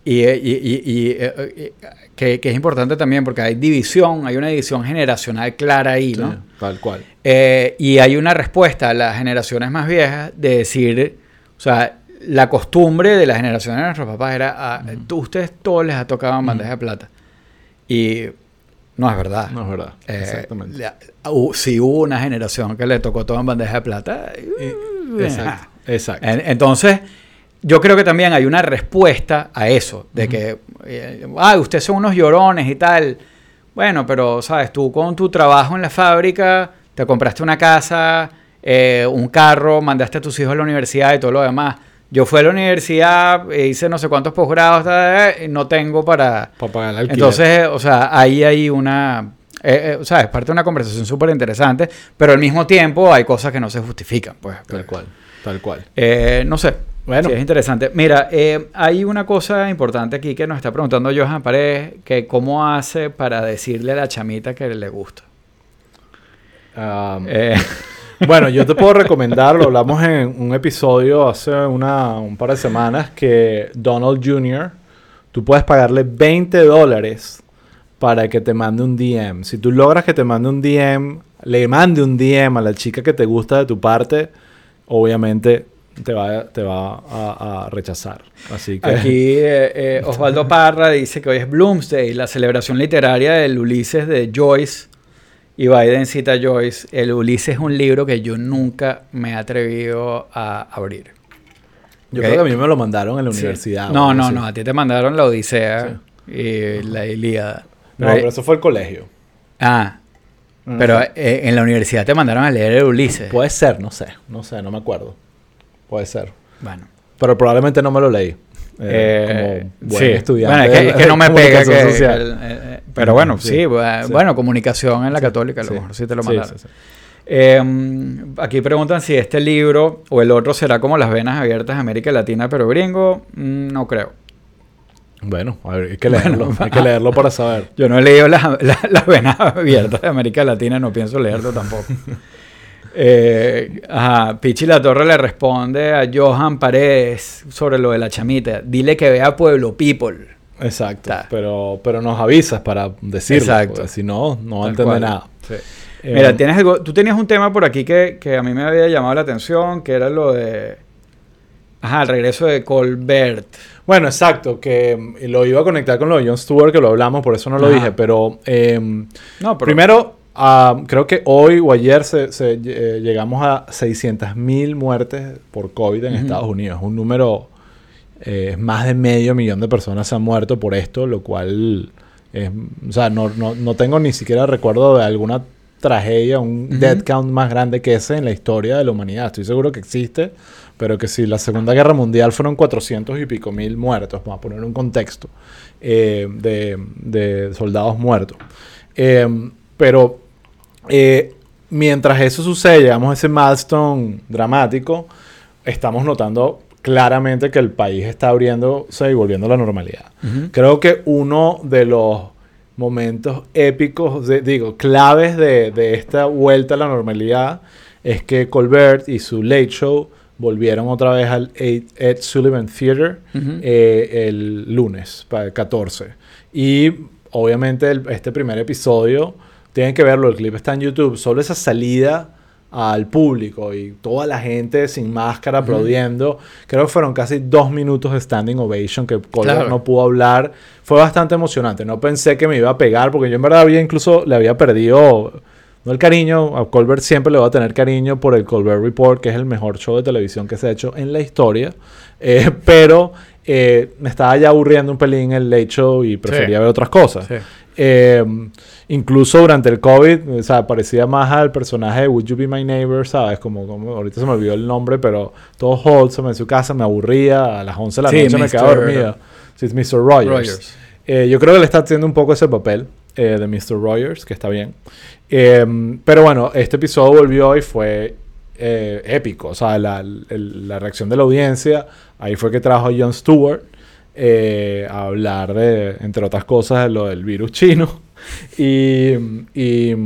y, y- y- y, eh, eh, que, que es importante también porque hay división, hay una división generacional clara ahí, Sí, ¿no? tal cual. Eh, y hay una respuesta a las generaciones más viejas de decir, o sea, la costumbre de las generaciones de nuestros papás era, a tú- ustedes todos les ha tocado en bandeja de plata. Y no es verdad. No es verdad. Eh, Exactamente. la- sí hubo una generación que le tocó todo en bandeja de plata. Exacto. Exacto. En- Entonces, yo creo que también hay una respuesta a eso, de que, eh, ah, ustedes son unos llorones y tal. Bueno, pero, ¿sabes? Tú con tu trabajo en la fábrica, te compraste una casa, eh, un carro, mandaste a tus hijos a la universidad y todo lo demás. Yo fui a la universidad, e hice no sé cuántos posgrados, no tengo para... Para pagar el alquiler. Entonces, o sea, ahí hay una... eh, eh, o sea, es parte de una conversación súper interesante, pero al mismo tiempo hay cosas que no se justifican, pues. Tal cual. Tal cual. Eh, no sé. Bueno. Sí, es interesante. Mira, eh, hay una cosa importante aquí que nos está preguntando Johan Paredes, que cómo hace para decirle a la chamita que le gusta. Um, Eh, Bueno, yo te puedo recomendar, lo hablamos en un episodio hace una, un par de semanas, que Donald Jr., tú puedes pagarle 20 dólares para que te mande un DM. Si tú logras que te mande un DM, le mande un DM a la chica que te gusta de tu parte, obviamente te va, te va a, a rechazar. Así que... aquí eh, eh, Osvaldo Parra dice que hoy es Bloomsday, la celebración literaria del Ulises de Joyce. Y Biden cita a Joyce. El Ulises es un libro que yo nunca me he atrevido a abrir. Yo creo que a mí me lo mandaron en la Sí. universidad. No, no, así. no. A ti te mandaron la Odisea. Sí. y la Ilíada. No, pero eso fue el colegio. Ah, pero eh, en la universidad te mandaron a leer el Ulises. Puede ser, no sé, no sé, no me acuerdo. Puede ser. Bueno. Pero probablemente no me lo leí. Eh, como buen sí. estudiante. Bueno, es que, es no me pega que, social. el- eh, eh, pero bueno, Sí, sí, bu- sí. bueno, comunicación en la Sí, católica, a lo sí. mejor sí te lo mandaron. sí, sí. Eh, aquí preguntan si este libro o el otro será como las venas abiertas de América Latina, pero gringo, Mm, no creo. Bueno, a ver, hay que leerlo. hay que leerlo para saber. Yo no he leído las, las- las venas abiertas de América Latina, no pienso leerlo tampoco. Eh, ajá, Pichi La Torre le responde a Johan Paredes sobre lo de la chamita. Dile que vea Pueblo People. Exacto. Ta. Pero, pero nos avisas para decirlo. Exacto. porque Si no, no va a Tal entender cual. nada. Sí. Eh, Mira, tienes algo, tú tenías un tema por aquí que, que a mí me había llamado la atención, que era lo de... Ajá, el regreso de Colbert. Bueno, exacto, que mm, lo iba a conectar con lo de Jon Stewart, que lo hablamos, por eso no lo Ajá. dije, pero eh, No, pero... primero, creo que hoy o ayer se, se, eh, llegamos a 600.000 muertes por COVID en. Estados Unidos. Un número, eh, más de medio millón de personas se han muerto por esto, lo cual, o sea, no, no, no tengo ni siquiera recuerdo de alguna tragedia, un Ujú. death count más grande que ese en la historia de la humanidad. Estoy seguro que existe, pero que si la Segunda Guerra Mundial fueron 400 y pico mil muertos, vamos a poner un contexto eh, de, de soldados muertos. Eh, pero eh, mientras eso sucede, llegamos a ese milestone dramático, estamos notando claramente que el país está abriéndose y volviendo a la normalidad. Creo que uno de los momentos épicos, de- digo, claves de, de esta vuelta a la normalidad es que Colbert y su Late Show volvieron otra vez al Ed, Sullivan Theater eh, el lunes, para el 14. Y obviamente el- este primer episodio, tienen que verlo, el clip está en YouTube, solo esa salida al público y toda la gente sin máscara aplaudiendo. Creo que fueron casi dos minutos de standing ovation que Colbert Claro. no pudo hablar. Fue bastante emocionante. No pensé que me iba a pegar porque yo en verdad había incluso le había perdido no el cariño, a Colbert siempre le voy a tener cariño por el Colbert Report, que es el mejor show de televisión que se ha hecho en la historia. Eh, pero eh, me estaba ya aburriendo un pelín el Late Show y prefería Sí. ver otras cosas. Sí. Eh, incluso durante el COVID, o sea, parecía más al personaje de Would You Be My Neighbor, ¿sabes? Como, como ahorita se me olvidó el nombre, pero todo wholesome en su casa, me aburría, a las 11 de la Sí, noche me quedaba Mr. dormida. Sí, es Mr. Rogers. Rogers. Eh, yo creo que le está haciendo un poco ese papel de Mr. Rogers, que está bien. Eh, pero bueno, este episodio volvió y fue eh, épico. O sea, la, el- la reacción de la audiencia. Ahí fue que trajo a Jon Stewart eh, a hablar de, entre otras cosas, de lo del virus chino. Y. y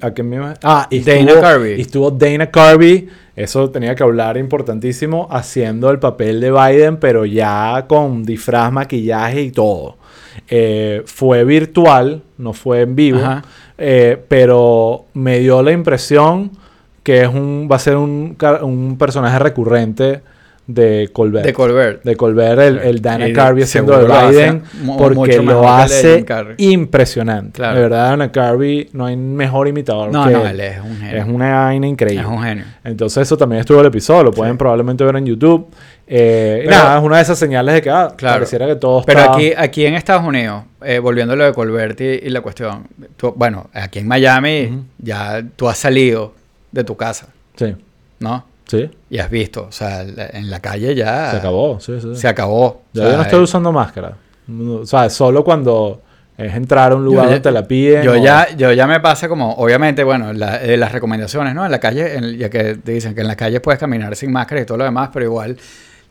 ¿a qué me? Ah, y Dana estuvo- Carvey. y estuvo Dana Carvey. Eso tenía que hablar importantísimo, haciendo el papel de Biden, pero ya con disfraz, maquillaje y todo. Eh, fue virtual, no fue en vivo, eh, pero me dio la impresión que es un, va a ser un, un personaje recurrente de Colbert. De Colbert. De Colbert, el, el Dana Y Carvey haciendo de Biden, porque lo el hace impresionante. Claro. De verdad, Dana Carvey no hay mejor imitador No, que no, él. es un genio. Es una vaina increíble. Es un genio. Entonces eso también estuvo el episodio, lo pueden Sí. probablemente ver en YouTube. Eh, Pero- nada, es una de esas señales de que ah, Claro. pareciera que todo Pero está... aquí, aquí en Estados Unidos, eh, volviendo a lo de Colbert y, y la cuestión, tú- bueno, aquí en Miami ya tú has salido de tu casa, Sí, ¿no? sí, Y has visto, o sea, en la calle ya se acabó, sí, sí. Se acabó. Ya O sea, yo no estoy eh, usando máscara. O sea, solo cuando es entrar a un lugar ya- donde te la piden. Yo o- ya, yo ya me pasa como, obviamente, bueno, la- eh, las recomendaciones, ¿no? En la calle, en- ya que te dicen que en la calle puedes caminar sin máscara y todo lo demás, pero igual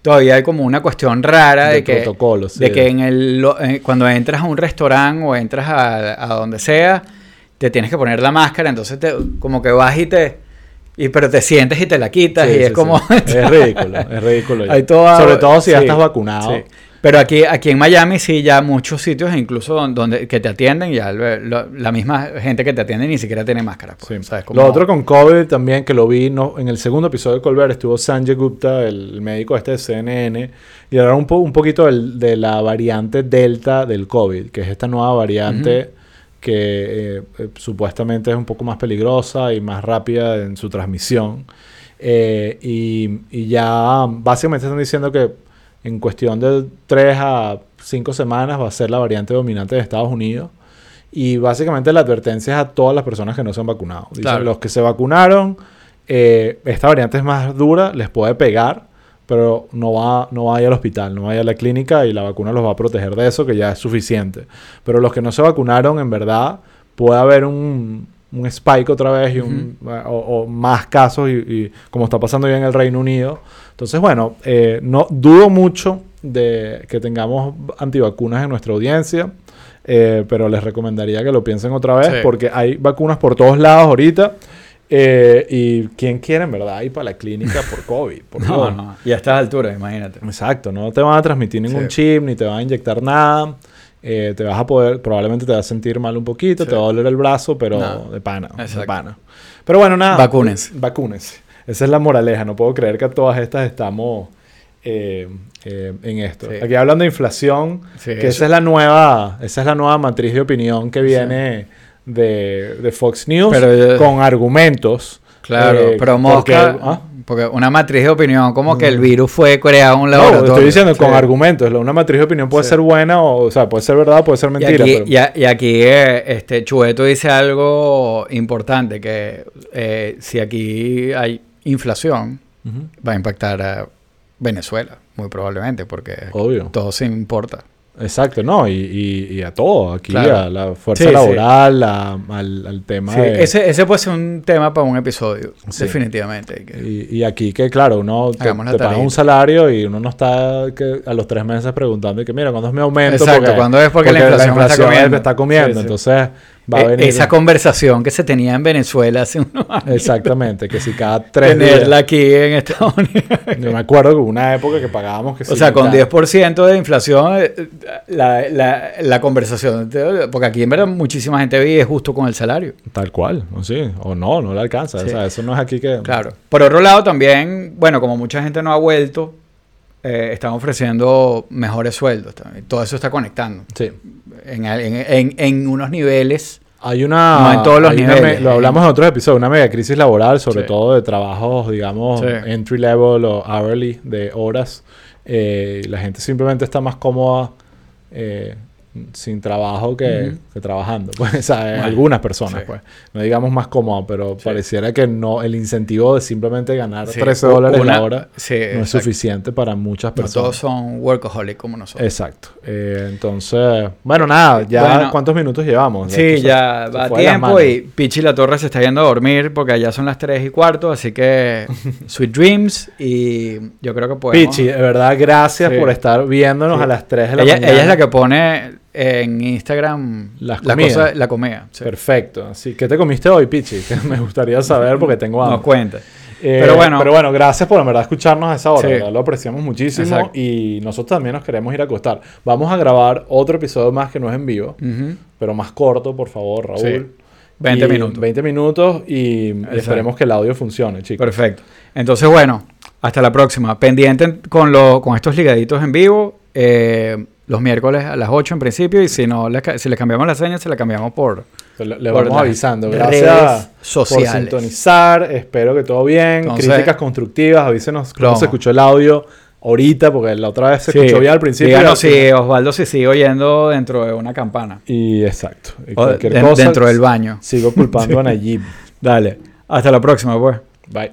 todavía hay como una cuestión rara de, De que, protocolo, sí. de que en el, lo- eh, cuando entras a un restaurante o entras a, a donde sea, te tienes que poner la máscara, entonces te, como que vas y te, y, pero te sientes y te la quitas Sí, y sí, es como... es ridículo, es ridículo. ya. Hay toda- Sobre todo si ya estás vacunado. Pero aquí, aquí en Miami sí ya muchos sitios, incluso don- donde, que te atienden, ya lo- lo- la misma gente que te atiende ni siquiera tiene máscara. pues, Sí. ¿sabes? Como- Lo otro con COVID también, que lo vi no, en el segundo episodio de Colbert, estuvo Sanjay Gupta, el médico este de CNN, y hablaron un, po- un poquito del- de la variante Delta del COVID, que es esta nueva variante que eh, eh, supuestamente es un poco más peligrosa y más rápida en su transmisión. Eh, y, y ya básicamente están diciendo que en cuestión de 3 a cinco semanas va a ser la variante dominante de Estados Unidos. Y básicamente la advertencia es a todas las personas que no se han vacunado. Dicen, Claro. los que se vacunaron, eh, esta variante es más dura, les puede pegar, pero no va, no vaya al hospital, no vaya a la clínica y la vacuna los va a proteger de eso, que ya es suficiente. Pero los que no se vacunaron, en verdad, puede haber un, un spike otra vez y un, o, o más casos, y, y como está pasando ya en el Reino Unido. Entonces, bueno, eh, no dudo mucho de que tengamos antivacunas en nuestra audiencia. eh, pero les recomendaría que lo piensen otra vez Sí. porque hay vacunas por todos lados ahorita. eh, y quién quiere, en verdad, ir para la clínica por COVID. Por No, favor. no. Y a estas alturas, imagínate. Exacto, no te van a transmitir ningún Sí. chip, ni te van a inyectar nada. Eh, te vas a poder, probablemente te vas a sentir mal un poquito, Sí. te va a doler el brazo, pero No. de pana, de Exacto. pana. Pero bueno, nada. Vacúnense. Vacúnense. Esa es la moraleja. No puedo creer que a todas estas estamos eh, eh, en esto. Sí. Aquí hablan de inflación, Sí, que eso- esa es la nueva, esa es la nueva matriz de opinión que viene de, de Fox News Pero yo- con argumentos. Claro, eh, pero porque- Mosca, ¿ah? Porque una matriz de opinión, como que el Mm. virus fue creado en un No, laboratorio. estoy diciendo con argumentos. Una matriz de opinión puede Sí. ser buena o, o sea, puede ser verdad, puede ser Y mentira. aquí, pero- y a- y aquí, eh, este, Chueto dice algo importante, que eh, si aquí hay inflación, va a impactar a Venezuela, muy probablemente, porque Obvio. todo se importa. Exacto, no, y, y- y a todo, aquí, Claro. a la fuerza Sí, sí. laboral, a- al, al tema Sí, de... ese, ese puede ser un tema para un episodio, definitivamente. que- Y, y aquí que, claro, uno te, Hagamos la te paga un salario y uno no está que a los tres meses preguntando y que, mira, ¿cuándo es mi aumento? Exacto, ¿cuándo es? Porque la inflación me está comiendo. está. Entonces, va a venir... Esa conversación que se tenía en Venezuela hace unos años. Exactamente, que si cada tres días... Tenerla aquí en Estados Unidos. Yo me acuerdo que hubo una época que pagábamos que O sí, sea, con tal. 10% de inflación, eh, la, la, la conversación, porque aquí en verdad muchísima gente vive justo con el salario. Tal cual, o sí, o no, no le alcanza. Sí. O sea, eso no es aquí que... Claro. Por otro lado, también, bueno, como mucha gente no ha vuelto, eh, están ofreciendo mejores sueldos. Todo eso está conectando Sí. en, en, en- unos niveles. Hay una... No en todos los niveles, me- lo hablamos en otros episodios, una mega crisis laboral, sobre Sí. todo de trabajos, digamos, Sí. entry level o hourly, de horas. Eh, la gente simplemente está más cómoda eh, sin trabajo que, trabajando. Pues, o sea, Bueno, algunas personas, sí. pues. No digamos más cómoda, pero Sí. pareciera que no el incentivo de simplemente ganar Sí, 13 dólares una- la hora no es suficiente para muchas No personas. todos son workaholic como nosotros. Exacto. Eh, entonces, bueno, nada, ya Bueno. cuántos minutos llevamos. Sí, Esto se- ya va tiempo y Pichi La Torre se está yendo a dormir porque allá son las 3 y cuarto, así que sweet dreams y yo creo que podemos... Pichi, de verdad, gracias Sí. por estar viéndonos Sí. a las 3 de la ella, mañana. ella es la que pone en Instagram Las la cosa, la comida. sí. Perfecto. Así, ¿qué te comiste hoy, Pichi? Que me gustaría saber porque tengo hambre. Nos cuenta. Eh, Pero bueno. pero bueno, gracias por en verdad escucharnos a esa hora. Lo apreciamos muchísimo Exacto. y nosotros también nos queremos ir a acostar. Vamos a grabar otro episodio más que no es en vivo, pero más corto, por favor, Raúl. Sí. 20 Y minutos. 20 minutos y esperemos que el audio funcione, chicos. Perfecto. Entonces, bueno, hasta la próxima. Pendiente con, lo, con estos ligaditos en vivo. eh, los miércoles a las 8 en principio. Y si no, les si les cambiamos la seña, se la cambiamos por... Le, le por vamos avisando. redes Gracias sociales. por sintonizar. Espero que todo bien. Entonces- Críticas constructivas. Avísenos cómo se escuchó el audio ahorita, porque la otra vez se Sí, escuchó bien al principio. Díganos si final- Osvaldo se sigue oyendo dentro de una campana. Y exacto. Y cualquier de- cosa, dentro del baño. Sigo culpando a Nayib. Dale. Hasta la próxima, pues. Bye.